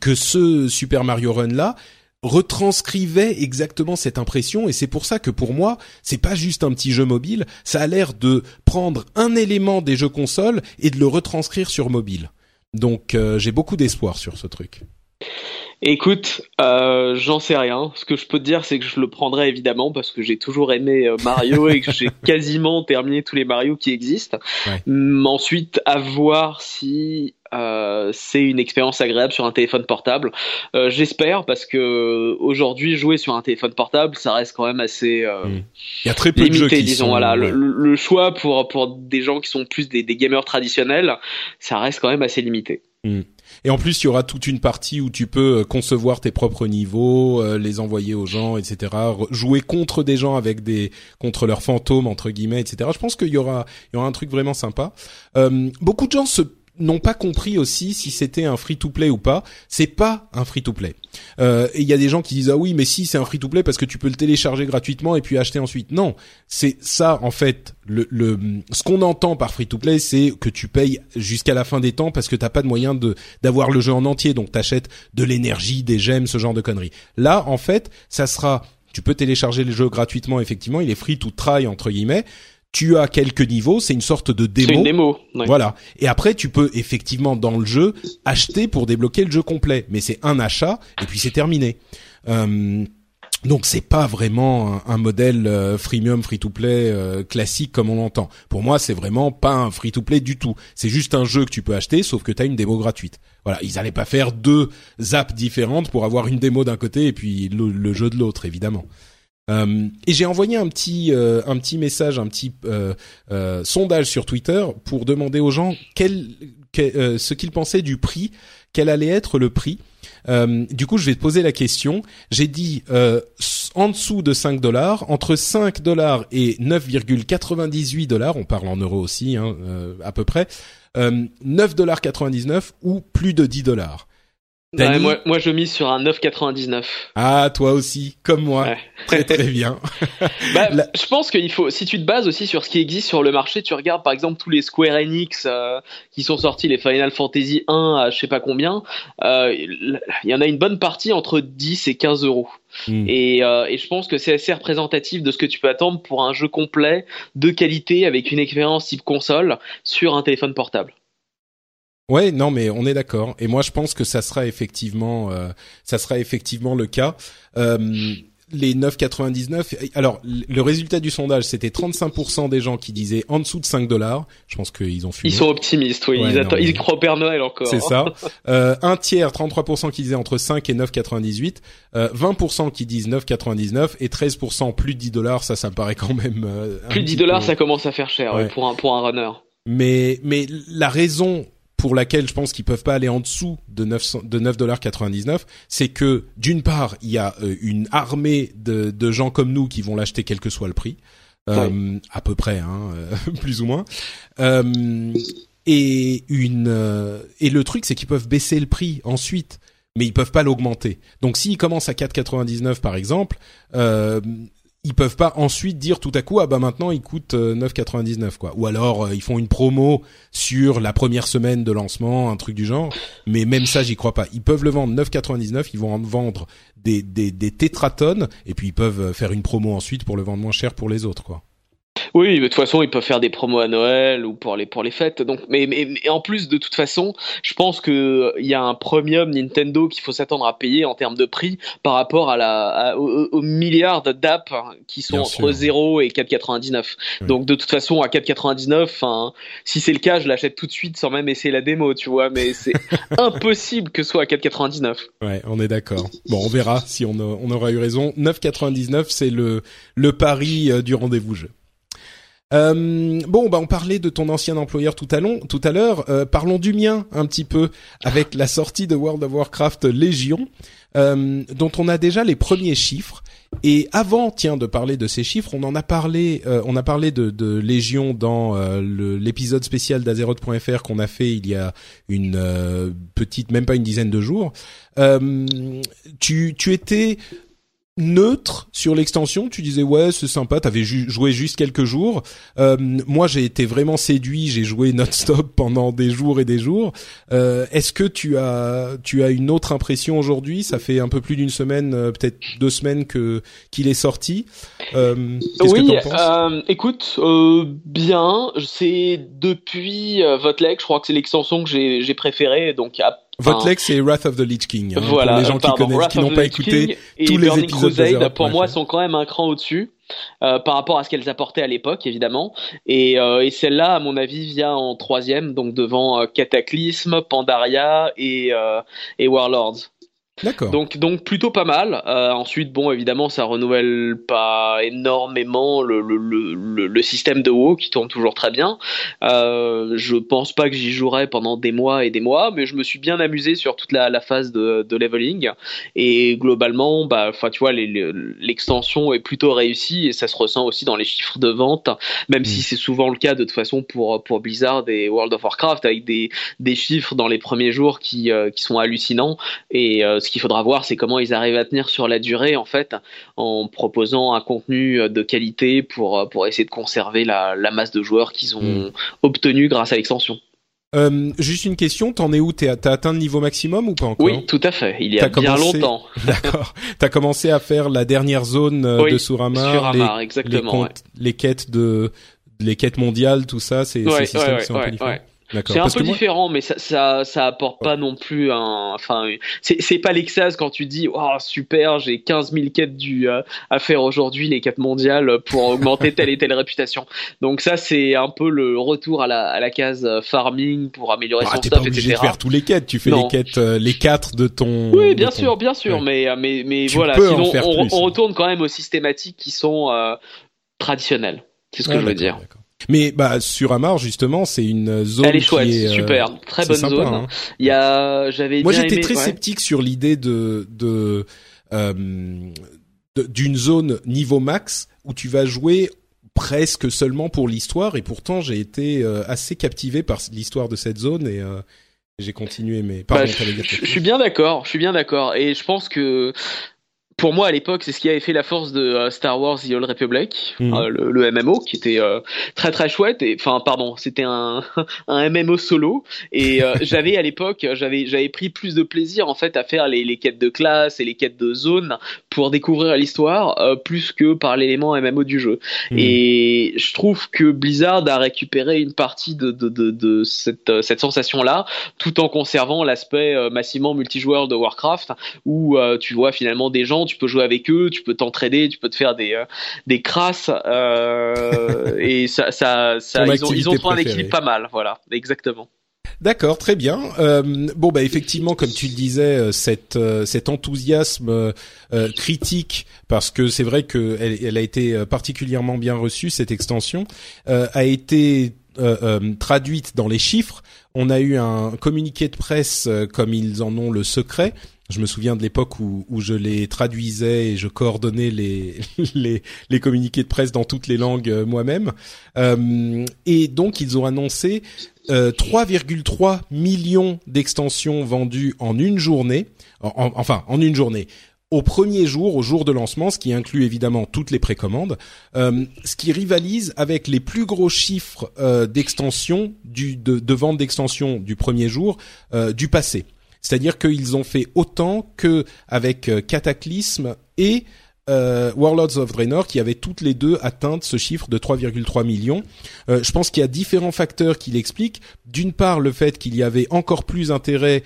que ce Super Mario Run là retranscrivait exactement cette impression et c'est pour ça que pour moi c'est pas juste un petit jeu mobile ça a l'air de prendre un élément des jeux consoles et de le retranscrire sur mobile. Donc euh, j'ai beaucoup d'espoir sur ce truc Écoute, euh, j'en sais rien. Ce que je peux te dire, c'est que je le prendrai évidemment parce que j'ai toujours aimé euh, Mario et que j'ai <laughs> quasiment terminé tous les Mario qui existent. Hum, ensuite, à voir si euh, c'est une expérience agréable sur un téléphone portable. Euh, J'espère parce que aujourd'hui jouer sur un téléphone portable, ça reste quand même assez euh, hmm. Il y a très peu limité, de jeux qui disons. voilà, le, choix pour pour des gens qui sont plus des, des, gamers traditionnels, ça reste quand même assez limité. Hmm. Et en plus, il y aura toute une partie où tu peux euh, concevoir tes propres niveaux, euh, les envoyer aux gens, etc. Jouer contre des gens avec des contre leurs fantômes entre guillemets, etc. Je pense qu'il y aura il y aura un truc vraiment sympa. Euh, beaucoup de gens se n'ont pas compris aussi si c'était un free-to-play ou pas. C'est pas un free-to-play. Euh, et il y a des gens qui disent ah oui mais si c'est un free-to-play parce que tu peux le télécharger gratuitement et puis acheter ensuite. Non, c'est ça en fait. Le, le ce qu'on entend par free-to-play, c'est que tu payes jusqu'à la fin des temps parce que t'as pas de moyen de d'avoir le jeu en entier, donc t'achètes de l'énergie, des gemmes, ce genre de conneries. Là en fait, ça sera tu peux télécharger le jeu gratuitement effectivement, il est free to try entre guillemets tu as quelques niveaux, c'est une sorte de démo. C'est une démo. Voilà. Et après, tu peux effectivement dans le jeu acheter pour débloquer le jeu complet, mais c'est un achat et puis c'est terminé. Euh, donc c'est pas vraiment un, modèle euh, freemium free to play euh, classique comme on l'entend. Pour moi, c'est vraiment pas un free to play du tout. C'est juste un jeu que tu peux acheter sauf que tu as une démo gratuite. Voilà, ils allaient pas faire deux apps différentes pour avoir une démo d'un côté et puis le jeu de l'autre évidemment. Euh, et j'ai envoyé un petit euh, un petit message, un petit euh, sondage sur Twitter pour demander aux gens quel, ce qu'ils pensaient du prix, quel allait être le prix. Euh, du coup, je vais te poser la question. J'ai dit euh, en dessous de 5 dollars, entre 5 dollars et 9,98 dollars, on parle en euros aussi, hein, euh, à peu près, euh, 9 dollars 99 ou plus de 10 dollars. Moi, moi, je mise sur un 9,99. Ah, toi aussi, comme moi. Très très bien. <laughs> bah, Je pense qu'il faut, si tu te bases aussi sur ce qui existe sur le marché, tu regardes par exemple tous les Square Enix euh, qui sont sortis, les Final Fantasy 1 à je sais pas combien, euh, il y en a une bonne partie entre 10 et 15 euros. Hmm. Et, euh, et, je pense que c'est assez représentatif de ce que tu peux attendre pour un jeu complet de qualité avec une expérience type console sur un téléphone portable. Ouais, non, mais on est d'accord. Et moi, je pense que ça sera effectivement, euh, ça sera effectivement le cas. Euh, les 9,99. Alors, le résultat du sondage, c'était 35% des gens qui disaient en dessous de 5 dollars. Je pense qu'ils ont fumé. Ils sont optimistes, oui. ils, ils croient au Père Noël encore. C'est ça. <laughs> Euh, un tiers, 33% qui disaient entre 5 et 9,98. Euh, 20% qui disent 9,99 et 13% plus de 10 dollars. Ça, ça me paraît quand même. Euh, plus de 10 dollars, ça commence à faire cher ouais. pour un pour un runner. Mais mais la raison pour laquelle je pense qu'ils peuvent pas aller en dessous de 9 de 9,99 c'est que d'une part il y a euh, une armée de, de gens comme nous qui vont l'acheter quel que soit le prix euh, à peu près hein, euh, <laughs> plus ou moins euh, et une euh, et le truc c'est qu'ils peuvent baisser le prix ensuite mais ils peuvent pas l'augmenter. Donc s'ils commencent à 4,99 par exemple ils peuvent pas ensuite dire tout à coup ah bah maintenant il coûte 9,99 euh, quoi. Ou alors euh, ils font une promo sur la première semaine de lancement un truc du genre. Mais même ça j'y crois pas. Ils peuvent le vendre 9,99 ils vont en vendre des des des tétratones et puis ils peuvent euh, faire une promo ensuite pour le vendre moins cher pour les autres quoi oui, de toute façon, ils peuvent faire des promos à Noël ou pour les pour les fêtes. Donc, mais, mais, en plus, de toute façon, je pense que il y a un premium Nintendo qu'il faut s'attendre à payer en termes de prix par rapport à la aux, milliards d'apps qui sont entre 0 et 4,99. Donc, de toute façon, à 4,99, si c'est le cas, je l'achète tout de suite sans même essayer la démo, tu vois. Mais c'est <laughs> impossible que ce soit à 4,99. Ouais, on est d'accord. Bon, on verra si on, on aura eu raison. 9,99, c'est le le pari euh, du rendez-vous jeu. Euh, bon, bah on parlait de ton ancien employeur tout à, long, tout à l'heure. Euh, parlons du mien un petit peu avec la sortie de World of Warcraft Légion, euh, dont on a déjà les premiers chiffres. Et avant, tiens, de parler de ces chiffres, on en a parlé. Euh, on a parlé de, de Légion dans euh, l'épisode spécial d'Azeroth.fr qu'on a fait il y a une petite, même pas une dizaine de jours. tu, tu étais neutre sur l'extension. Tu disais ouais c'est sympa, t'avais joué juste quelques jours. Euh, moi j'ai été vraiment séduit, j'ai joué non-stop <laughs> pendant des jours et des jours. Euh, Est-ce que tu as tu as une autre impression aujourd'hui? Ça fait un peu plus d'une semaine, euh, peut-être deux semaines que qu'il est sorti. Euh, oui, que euh, écoute, bien. C'est depuis Votlek, je crois que c'est l'extension que j'ai préférée. Donc votre lex c'est Wrath of the Lich King. Hein, voilà, pour les gens qui connaissent, qui n'ont pas écouté tous les épisodes Crusade, pour moi, sont quand même un cran au-dessus. Euh, par rapport à ce qu'elles apportaient à l'époque, évidemment. Et, euh, et celle-là, à mon avis, vient en troisième, donc devant euh, Cataclysme, Pandaria et, euh, et Warlords. D'accord. Donc, donc plutôt pas mal. Euh, ensuite, bon, évidemment, ça renouvelle pas énormément le, le, le, le système de WoW qui tourne toujours très bien. Euh, je pense pas que j'y jouerai pendant des mois et des mois, mais je me suis bien amusé sur toute la, la phase de, de leveling. Et globalement, bah, enfin, tu vois, l'extension est plutôt réussie et ça se ressent aussi dans les chiffres de vente, même si mm. c'est souvent le cas de toute façon pour pour Blizzard et World of Warcraft avec des des chiffres dans les premiers jours qui euh, qui sont hallucinants et euh, ce qu'il faudra voir, c'est comment ils arrivent à tenir sur la durée, en fait, en proposant un contenu de qualité pour, pour essayer de conserver la, masse de joueurs qu'ils ont hmm. obtenu grâce à l'extension. Euh, juste une question, t'en es où? T'as atteint le niveau maximum ou pas encore? Oui, tout à fait. Il y a bien longtemps. <laughs> D'accord. T'as commencé à faire la dernière zone euh, de Suramar, Suramar les, exactement, les, quêtes de les quêtes mondiales, tout ça, c'est ouais, c'est ouais, c'est un peu différent, mais ça, ça, ça apporte pas non plus un. Enfin, c'est pas l'extase quand tu dis, oh super, j'ai 15 000 quêtes du, euh, à faire aujourd'hui, les quêtes mondiales pour augmenter telle et telle réputation. Donc ça, c'est un peu le retour à la, à la case euh, farming pour améliorer ah, son stuff, pas obligé de faire tous les quêtes, tu fais les quêtes, euh, les quatre de ton. Oui, bien sûr, bien sûr, mais mais mais voilà. Sinon, on, on, retourne quand même aux systématiques qui sont traditionnelles. C'est ce que je veux dire. Mais bah sur Amar justement, c'est une zone. Elle est chouette, est, super, très bonne zone. Hein. Il y a, j'avais. Moi, j'étais très sceptique sur l'idée de de d'une zone niveau max où tu vas jouer presque seulement pour l'histoire et pourtant j'ai été euh, assez captivé par l'histoire de cette zone et euh, j'ai continué mais pardon, bah, je, je, suis bien d'accord je suis bien d'accord et je pense que pour moi à l'époque c'est ce qui avait fait la force de euh, Star Wars The Old Republic mhm. euh, le, MMO qui était euh, très très chouette et enfin pardon c'était un, <laughs> un MMO solo et <laughs> j'avais à l'époque j'avais j'avais pris plus de plaisir en fait à faire les, les quêtes de classe et les quêtes de zone pour découvrir l'histoire plus que par l'élément MMO du jeu mhm. et je trouve que Blizzard a récupéré une partie de, de, de, de cette, cette sensation là tout en conservant l'aspect massivement multijoueur de Warcraft où tu vois finalement des gens tu peux jouer avec eux, tu peux t'entraider, tu peux te faire des euh, des crasses euh, <laughs> et ça ça, ça ils ont ils ont trouvé un équilibre pas mal, voilà, exactement. D'accord, très bien. Euh, bon, bah effectivement, comme tu le disais, euh, cette, cet enthousiasme critique, parce que c'est vrai que elle, a été particulièrement bien reçue cette extension, a été traduite dans les chiffres. On a eu un communiqué de presse comme ils en ont le secret je me souviens de l'époque où, où, je les traduisais et je coordonnais les, <laughs> les, les communiqués de presse dans toutes les langues euh, moi-même. Euh, et donc ils ont annoncé euh, 3,3 millions d'extensions vendues en une journée. enfin, en une journée. Au premier jour, au jour de lancement, ce qui inclut évidemment toutes les précommandes, euh, ce qui rivalise avec les plus gros chiffres euh, du de, de vente d'extension du premier jour du passé. C'est-à-dire qu'ils ont fait autant que avec euh, Cataclysme et euh, Warlords of Draenor qui avaient toutes les deux atteint ce chiffre de 3,3 millions. Euh, je pense qu'il y a différents facteurs qui l'expliquent. D'une part, le fait qu'il y avait encore plus intérêt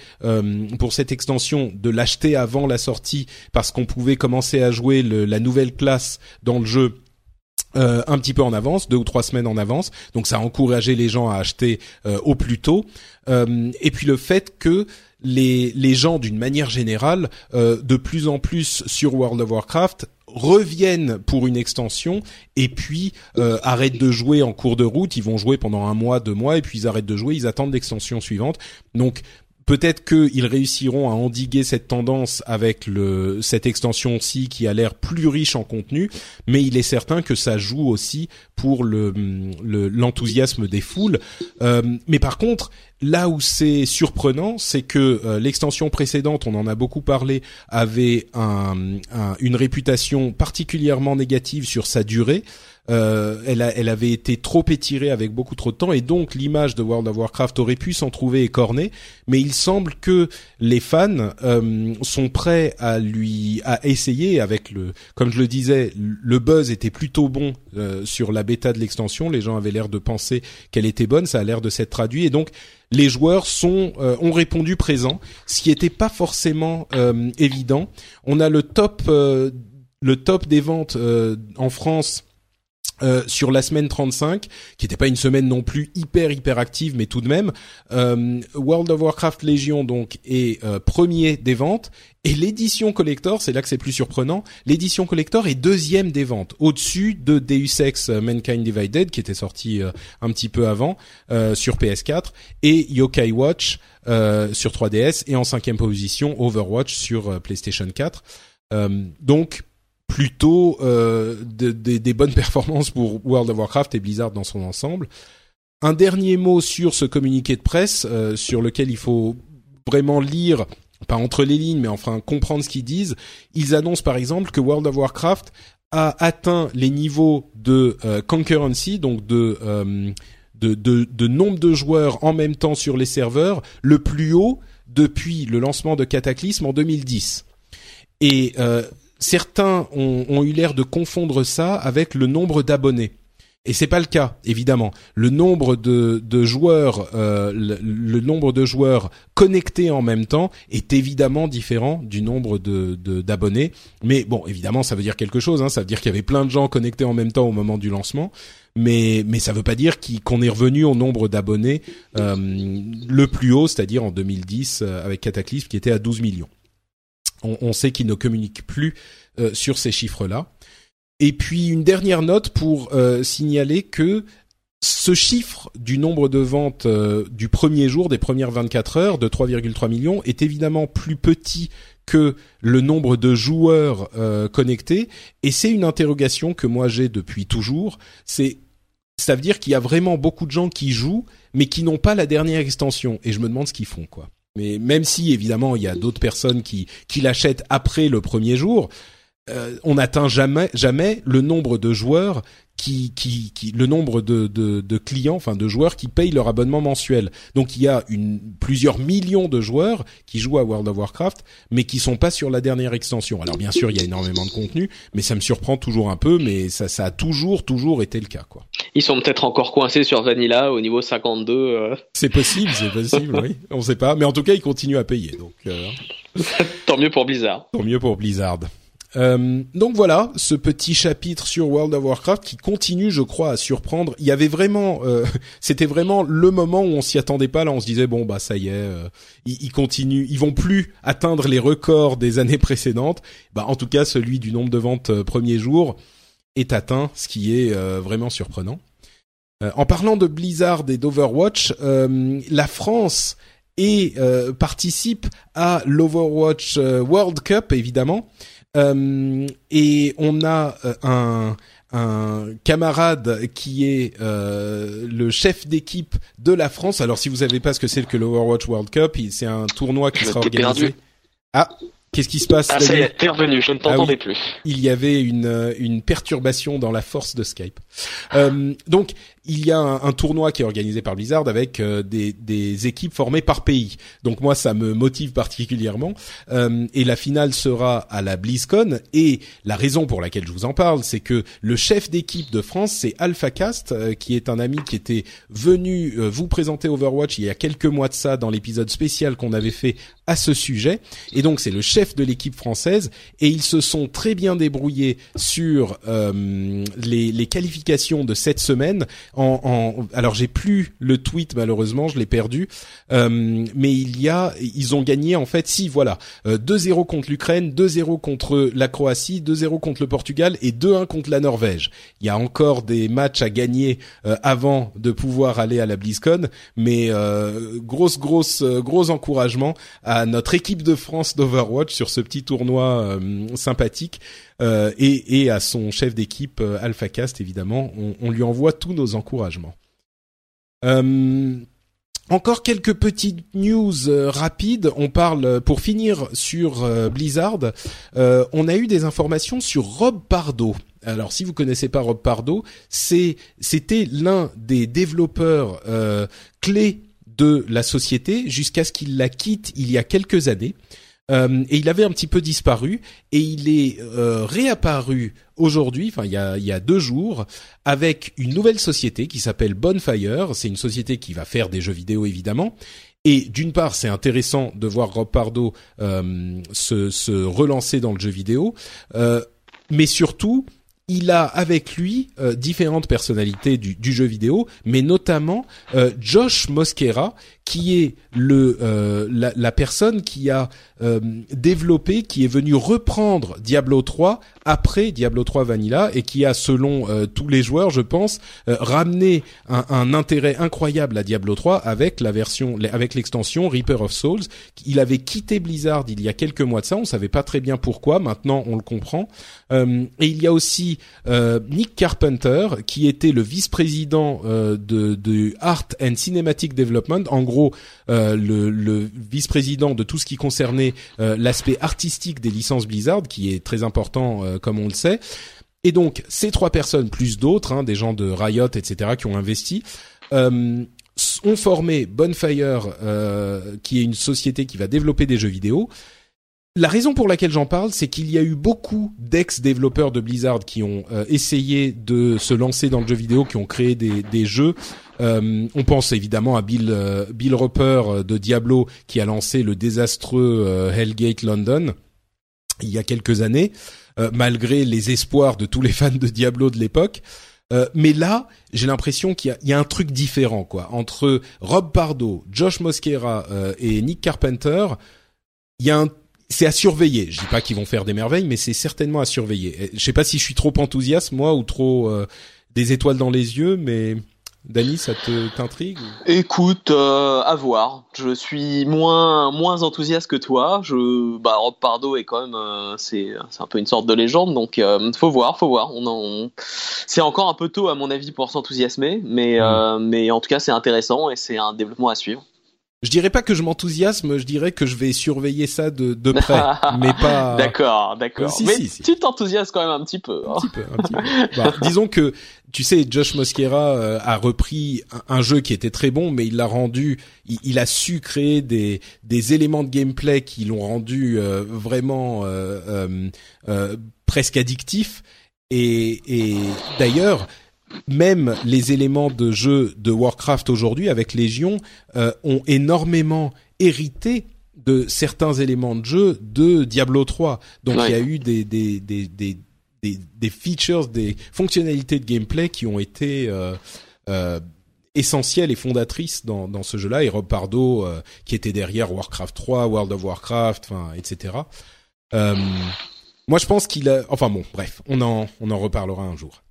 pour cette extension de l'acheter avant la sortie parce qu'on pouvait commencer à jouer la nouvelle classe dans le jeu un petit peu en avance, deux ou trois semaines en avance. Donc ça a encouragé les gens à acheter au plus tôt. Et puis le fait que les, les gens, d'une manière générale, euh, de plus en plus sur World of Warcraft reviennent pour une extension et puis euh, arrêtent de jouer en cours de route. Ils vont jouer pendant un mois, deux mois et puis ils arrêtent de jouer. Ils attendent l'extension suivante. Donc Peut-être qu'ils réussiront à endiguer cette tendance avec le, cette extension-ci qui a l'air plus riche en contenu, mais il est certain que ça joue aussi pour le, l'enthousiasme des foules. Euh, mais par contre, là où c'est surprenant, c'est que euh, l'extension précédente, on en a beaucoup parlé, avait un, une réputation particulièrement négative sur sa durée. Euh, elle, avait été trop étirée avec beaucoup trop de temps et donc l'image de World of Warcraft aurait pu s'en trouver écornée. Mais il semble que les fans euh, sont prêts à lui essayer avec le, comme je le disais, le buzz était plutôt bon euh, sur la bêta de l'extension. Les gens avaient l'air de penser qu'elle était bonne, ça a l'air de s'être traduit et donc les joueurs sont ont répondu présent, ce qui n'était pas forcément évident. On a le top le top des ventes en France euh, sur la semaine 35, qui n'était pas une semaine non plus hyper hyper active, mais tout de même, euh, World of Warcraft Legion donc est euh, premier des ventes et l'édition collector, c'est là que c'est plus surprenant, l'édition collector est deuxième des ventes, au-dessus de Deus Ex Mankind Divided qui était sorti un petit peu avant sur PS4 et Yokai Watch sur 3DS et en cinquième position Overwatch sur PlayStation 4. donc plutôt euh, des bonnes performances pour World of Warcraft et Blizzard dans son ensemble. Un dernier mot sur ce communiqué de presse, euh, sur lequel il faut vraiment lire, pas entre les lignes, mais enfin comprendre ce qu'ils disent. Ils annoncent par exemple que World of Warcraft a atteint les niveaux de euh, concurrency, donc de, euh, de, de, de, nombre de joueurs en même temps sur les serveurs, le plus haut depuis le lancement de Cataclysme en 2010. Et euh, certains ont, eu l'air de confondre ça avec le nombre d'abonnés. Et c'est pas le cas, évidemment. Le nombre de, joueurs, euh, le, nombre de joueurs connectés en même temps est évidemment différent du nombre de d'abonnés. Mais bon, évidemment, ça veut dire quelque chose. Hein. Ça veut dire qu'il y avait plein de gens connectés en même temps au moment du lancement. Mais mais ça veut pas dire qu'on est revenu au nombre d'abonnés euh, le plus haut, c'est-à-dire en 2010 euh, avec Cataclysme qui était à 12 millions on, sait qu'il ne communique plus euh, sur ces chiffres-là. Et puis une dernière note pour euh, signaler que ce chiffre du nombre de ventes du premier jour, des premières 24 heures, de 3,3 millions, est évidemment plus petit que le nombre de joueurs connectés, et c'est une interrogation que moi j'ai depuis toujours. C'est ça veut dire qu'il y a vraiment beaucoup de gens qui jouent, mais qui n'ont pas la dernière extension. Et je me demande ce qu'ils font, quoi. Mais même si évidemment il y a d'autres personnes qui qui l'achètent après le premier jour, euh, on n'atteint jamais jamais le nombre de joueurs qui, qui, qui le nombre de, de, de, clients, enfin de joueurs qui payent leur abonnement mensuel. Donc il y a une, plusieurs millions de joueurs qui jouent à World of Warcraft, mais qui sont pas sur la dernière extension. Alors bien sûr, il y a énormément de contenu, mais ça me surprend toujours un peu, mais ça, ça a toujours, toujours été le cas, quoi. Ils sont peut-être encore coincés sur Vanilla au niveau 52. Euh. C'est possible, c'est possible, oui. <laughs> On sait pas, mais en tout cas, ils continuent à payer, donc. Euh... Tant mieux pour Blizzard. Tant mieux pour Blizzard. Euh, donc voilà, ce petit chapitre sur World of Warcraft qui continue, je crois, à surprendre. Il y avait vraiment, euh, <laughs> c'était vraiment le moment où on s'y attendait pas. Là, on se disait bon bah ça y est, euh, ils, continuent, ils vont plus atteindre les records des années <laughs> précédentes. Bah en tout cas, celui du nombre de ventes euh, premier jour est atteint, ce qui est vraiment surprenant. en parlant de Blizzard et d'Overwatch, la France et participe à l'Overwatch World Cup évidemment. Euh, et on a euh, un, un camarade qui est euh, le chef d'équipe de la France. Alors si vous savez pas ce que c'est que l'Overwatch World Cup, c'est un tournoi qui sera organisé. Ah, Qu'est-ce qui se passe Ah, ça y est, t'es revenu, je ne t'entendais ah plus. Il y avait une, une perturbation dans la force de Skype. Euh, donc, il y a un, tournoi qui est organisé par Blizzard avec euh, des, équipes formées par pays. Donc moi, ça me motive particulièrement. Euh, et la finale sera à la BlizzCon. Et la raison pour laquelle je vous en parle, c'est que le chef d'équipe de France, c'est AlphaCast, euh, qui est un ami qui était venu euh, vous présenter Overwatch il y a quelques mois de ça dans l'épisode spécial qu'on avait fait à ce sujet. Et donc c'est le chef de l'équipe française. Et ils se sont très bien débrouillés sur les qualifications de cette semaine en, alors j'ai plus le tweet malheureusement, je l'ai perdu, euh, mais il y a, ils ont gagné en fait, si voilà, 2-0 euh, contre l'Ukraine, 2-0 contre la Croatie, 2-0 contre le Portugal et 2-1 contre la Norvège. Il y a encore des matchs à gagner euh, avant de pouvoir aller à la BlizzCon, mais grosse grosse gros encouragement à notre équipe de France d'Overwatch sur ce petit tournoi sympathique. Euh, et, et, à son chef d'équipe euh, AlphaCast évidemment. On, on, lui envoie tous nos encouragements. Euh, encore quelques petites news rapides. On parle pour finir sur Blizzard. on a eu des informations sur Rob Pardo. Alors, si vous connaissez pas Rob Pardo, c'est c'était l'un des développeurs clés de la société jusqu'à ce qu'il la quitte il y a quelques années. Euh, et il avait un petit peu disparu et il est euh, réapparu aujourd'hui, enfin il y a, il y a deux jours, avec une nouvelle société qui s'appelle Bonfire. C'est une société qui va faire des jeux vidéo évidemment. Et d'une part, c'est intéressant de voir Rob Pardo euh, se, se, relancer dans le jeu vidéo, mais surtout, il a avec lui différentes personnalités du, du, jeu vidéo, mais notamment Josh Mosquera, qui est le la, la, personne qui a euh, développé, qui est venu reprendre Diablo 3 après Diablo 3 Vanilla et qui a, selon euh, tous les joueurs, je pense, euh, ramené un, un, intérêt incroyable à Diablo 3 avec la version, avec l'extension Reaper of Souls. Il avait quitté Blizzard il y a quelques mois de ça, on savait pas très bien pourquoi. Maintenant, on le comprend. et il y a aussi Nick Carpenter qui était le vice-président de, de Art and Cinematic Development. En gros, le, le vice-président de tout ce qui concernait euh, l'aspect artistique des licences Blizzard, qui est très important euh, comme on le sait. Et donc ces trois personnes plus d'autres, hein, des gens de Riot, etc., qui ont investi, euh, ont formé Bonfire, qui est une société qui va développer des jeux vidéo. La raison pour laquelle j'en parle, c'est qu'il y a eu beaucoup d'ex-développeurs de Blizzard qui ont essayé de se lancer dans le jeu vidéo, qui ont créé des jeux euh, on pense évidemment à Bill euh, Bill Roper euh, de Diablo qui a lancé le désastreux Hellgate London il y a quelques années, malgré les espoirs de tous les fans de Diablo de l'époque. mais là, j'ai l'impression qu'il y, a un truc différent, quoi, entre Rob Pardo, Josh Mosquera et Nick Carpenter. Il y a un c'est à surveiller. Je dis pas qu'ils vont faire des merveilles, mais c'est certainement à surveiller. Je sais pas si je suis trop enthousiaste moi ou trop des étoiles dans les yeux, mais Dany, ça t'intrigue Écoute, euh, à voir. Je suis moins moins enthousiaste que toi. Je, bah, Rob Pardo est quand même, euh, c'est c'est un peu une sorte de légende, donc euh, faut voir, faut voir. On, on... c'est encore un peu tôt à mon avis pour s'enthousiasmer, mais mm. mais en tout cas c'est intéressant et c'est un développement à suivre. Je dirais pas que je m'enthousiasme, je dirais que je vais surveiller ça de, de près, <laughs> mais pas. D'accord, d'accord. mais tu t'enthousiasmes quand même un petit peu. Hein. Un petit peu, un petit peu. <laughs> Bah, disons que tu sais, Josh Mosquera euh, a repris un, jeu qui était très bon, mais il l'a rendu, il, a su créer des des éléments de gameplay qui l'ont rendu euh, vraiment euh, presque addictif. Et, et d'ailleurs, même les éléments de jeu de Warcraft aujourd'hui avec Légion euh, ont énormément hérité de certains éléments de jeu de Diablo 3. Donc il y a eu des des, des des des features, des fonctionnalités de gameplay qui ont été euh, euh, essentielles et fondatrices dans, dans ce jeu-là. Et Rob Pardo, euh, qui était derrière Warcraft 3, World of Warcraft, enfin, etc. moi, je pense qu'il a. Enfin bon, bref, on en on en reparlera un jour.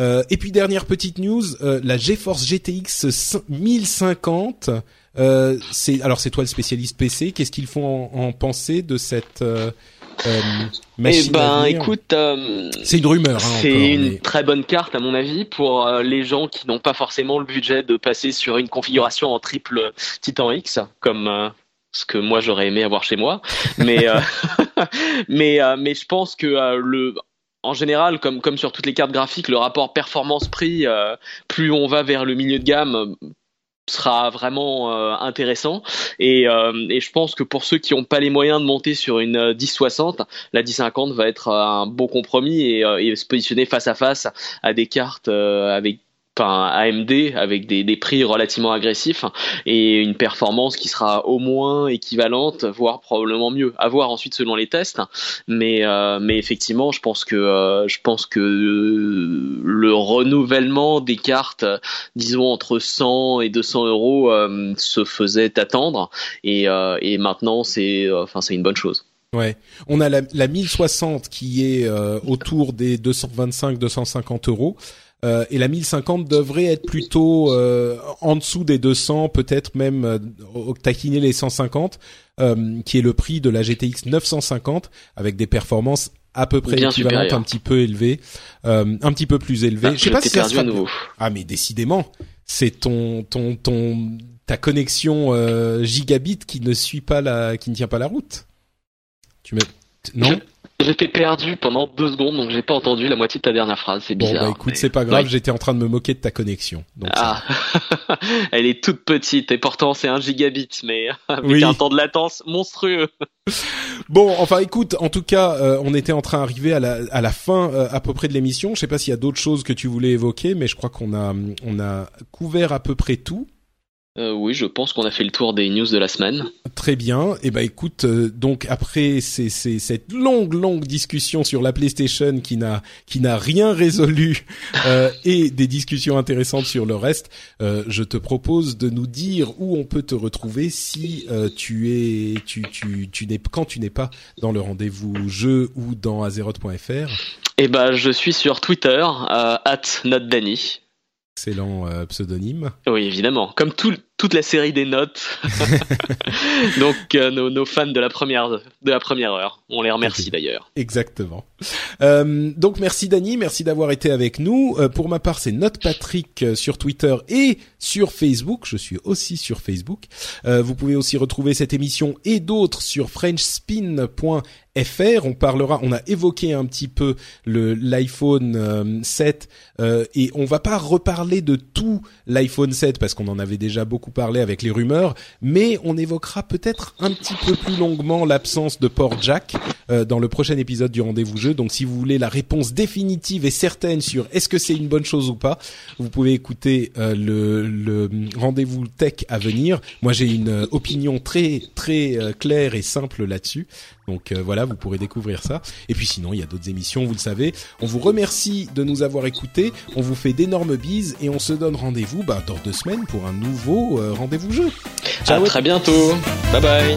Euh, et puis dernière petite news, euh, la GeForce GTX 1050. Euh, c'est alors c'est toi le spécialiste PC. Qu'est-ce qu'il faut en, penser de cette machine Eh ben, écoute, c'est une rumeur. Hein, c'est une très bonne carte à mon avis pour les gens qui n'ont pas forcément le budget de passer sur une configuration en triple Titan X comme ce que moi j'aurais aimé avoir chez moi mais <laughs> mais mais je pense que le en général, comme, comme sur toutes les cartes graphiques, le rapport performance-prix, euh, plus on va vers le milieu de gamme, sera vraiment euh, intéressant. Et, euh, et, je pense que pour ceux qui n'ont pas les moyens de monter sur une 1060 la 1050 va être un beau compromis et, et se positionner face à face à des cartes avec AMD avec des, prix relativement agressifs et une performance qui sera au moins équivalente, voire probablement mieux. À voir ensuite selon les tests, mais euh, effectivement, je pense que euh, que le renouvellement des cartes, disons entre 100 et 200 euros, euh, se faisait attendre et, maintenant c'est une bonne chose. Ouais, on a la 1060 qui est autour des 225-250 euros. Euh, et la 1050 devrait être plutôt euh, en dessous des 200, peut-être même euh, taquiner les 150, euh, qui est le prix de la GTX 950 avec des performances à peu près équivalentes, un petit peu élevées, un petit peu plus élevées. Ah, je sais pas si ça sera... nouveau. Ah mais décidément, c'est ton ton ton ta connexion gigabit qui ne suit pas la qui ne tient pas la route. Tu me non? J'étais perdu pendant deux secondes, donc j'ai pas entendu la moitié de ta dernière phrase. C'est bizarre. Bon, bah, écoute, c'est pas grave. J'étais en train de me moquer de ta connexion. Donc ah, <laughs> elle est toute petite et pourtant c'est un gigabit, mais <laughs> avec un temps de latence monstrueux. <laughs> bon, enfin, écoute, en tout cas, euh, on était en train d'arriver à la à la fin euh, à peu près de l'émission. Je sais pas s'il y a d'autres choses que tu voulais évoquer, mais je crois qu'on a on a couvert à peu près tout. Euh, oui, je pense qu'on a fait le tour des news de la semaine. Très bien. Et eh ben écoute, euh, donc après cette longue longue discussion sur la PlayStation qui n'a qui n'a rien résolu <laughs> euh, et des discussions intéressantes sur le reste, je te propose de nous dire où on peut te retrouver si tu es tu tu tu n'es quand tu n'es pas dans le rendez-vous jeu ou dans azeroth.fr. Eh ben je suis sur Twitter at notdanny excellent euh, pseudonyme. Oui, évidemment. Comme toute la série des notes. <laughs> Donc euh, nos, fans de la première de la première heure. On les remercie d'ailleurs. Exactement. Euh, donc merci Dany, merci d'avoir été avec nous. pour ma part, c'est Note Patrick sur Twitter et sur Facebook. Je suis aussi sur Facebook. vous pouvez aussi retrouver cette émission et d'autres sur frenchspin.fr FR. On parlera, on a évoqué un petit peu le l'iPhone 7 euh, euh, et on va pas reparler de tout l'iPhone 7 parce qu'on en avait déjà beaucoup parlé avec les rumeurs, mais on évoquera peut-être un petit peu plus longuement l'absence de port jack euh, dans le prochain épisode du rendez-vous jeu. Donc si vous voulez la réponse définitive et certaine sur est-ce que c'est une bonne chose ou pas, vous pouvez écouter le, le rendez-vous tech à venir. Moi j'ai une opinion très très claire et simple là-dessus. Donc euh, voilà, vous pourrez découvrir ça. Et puis sinon, il y a d'autres émissions, vous le savez. On vous remercie de nous avoir écoutés. On vous fait d'énormes bises et on se donne rendez-vous bah, dans deux semaines pour un nouveau euh, rendez-vous jeu. Ciao. À très bientôt. Bye bye.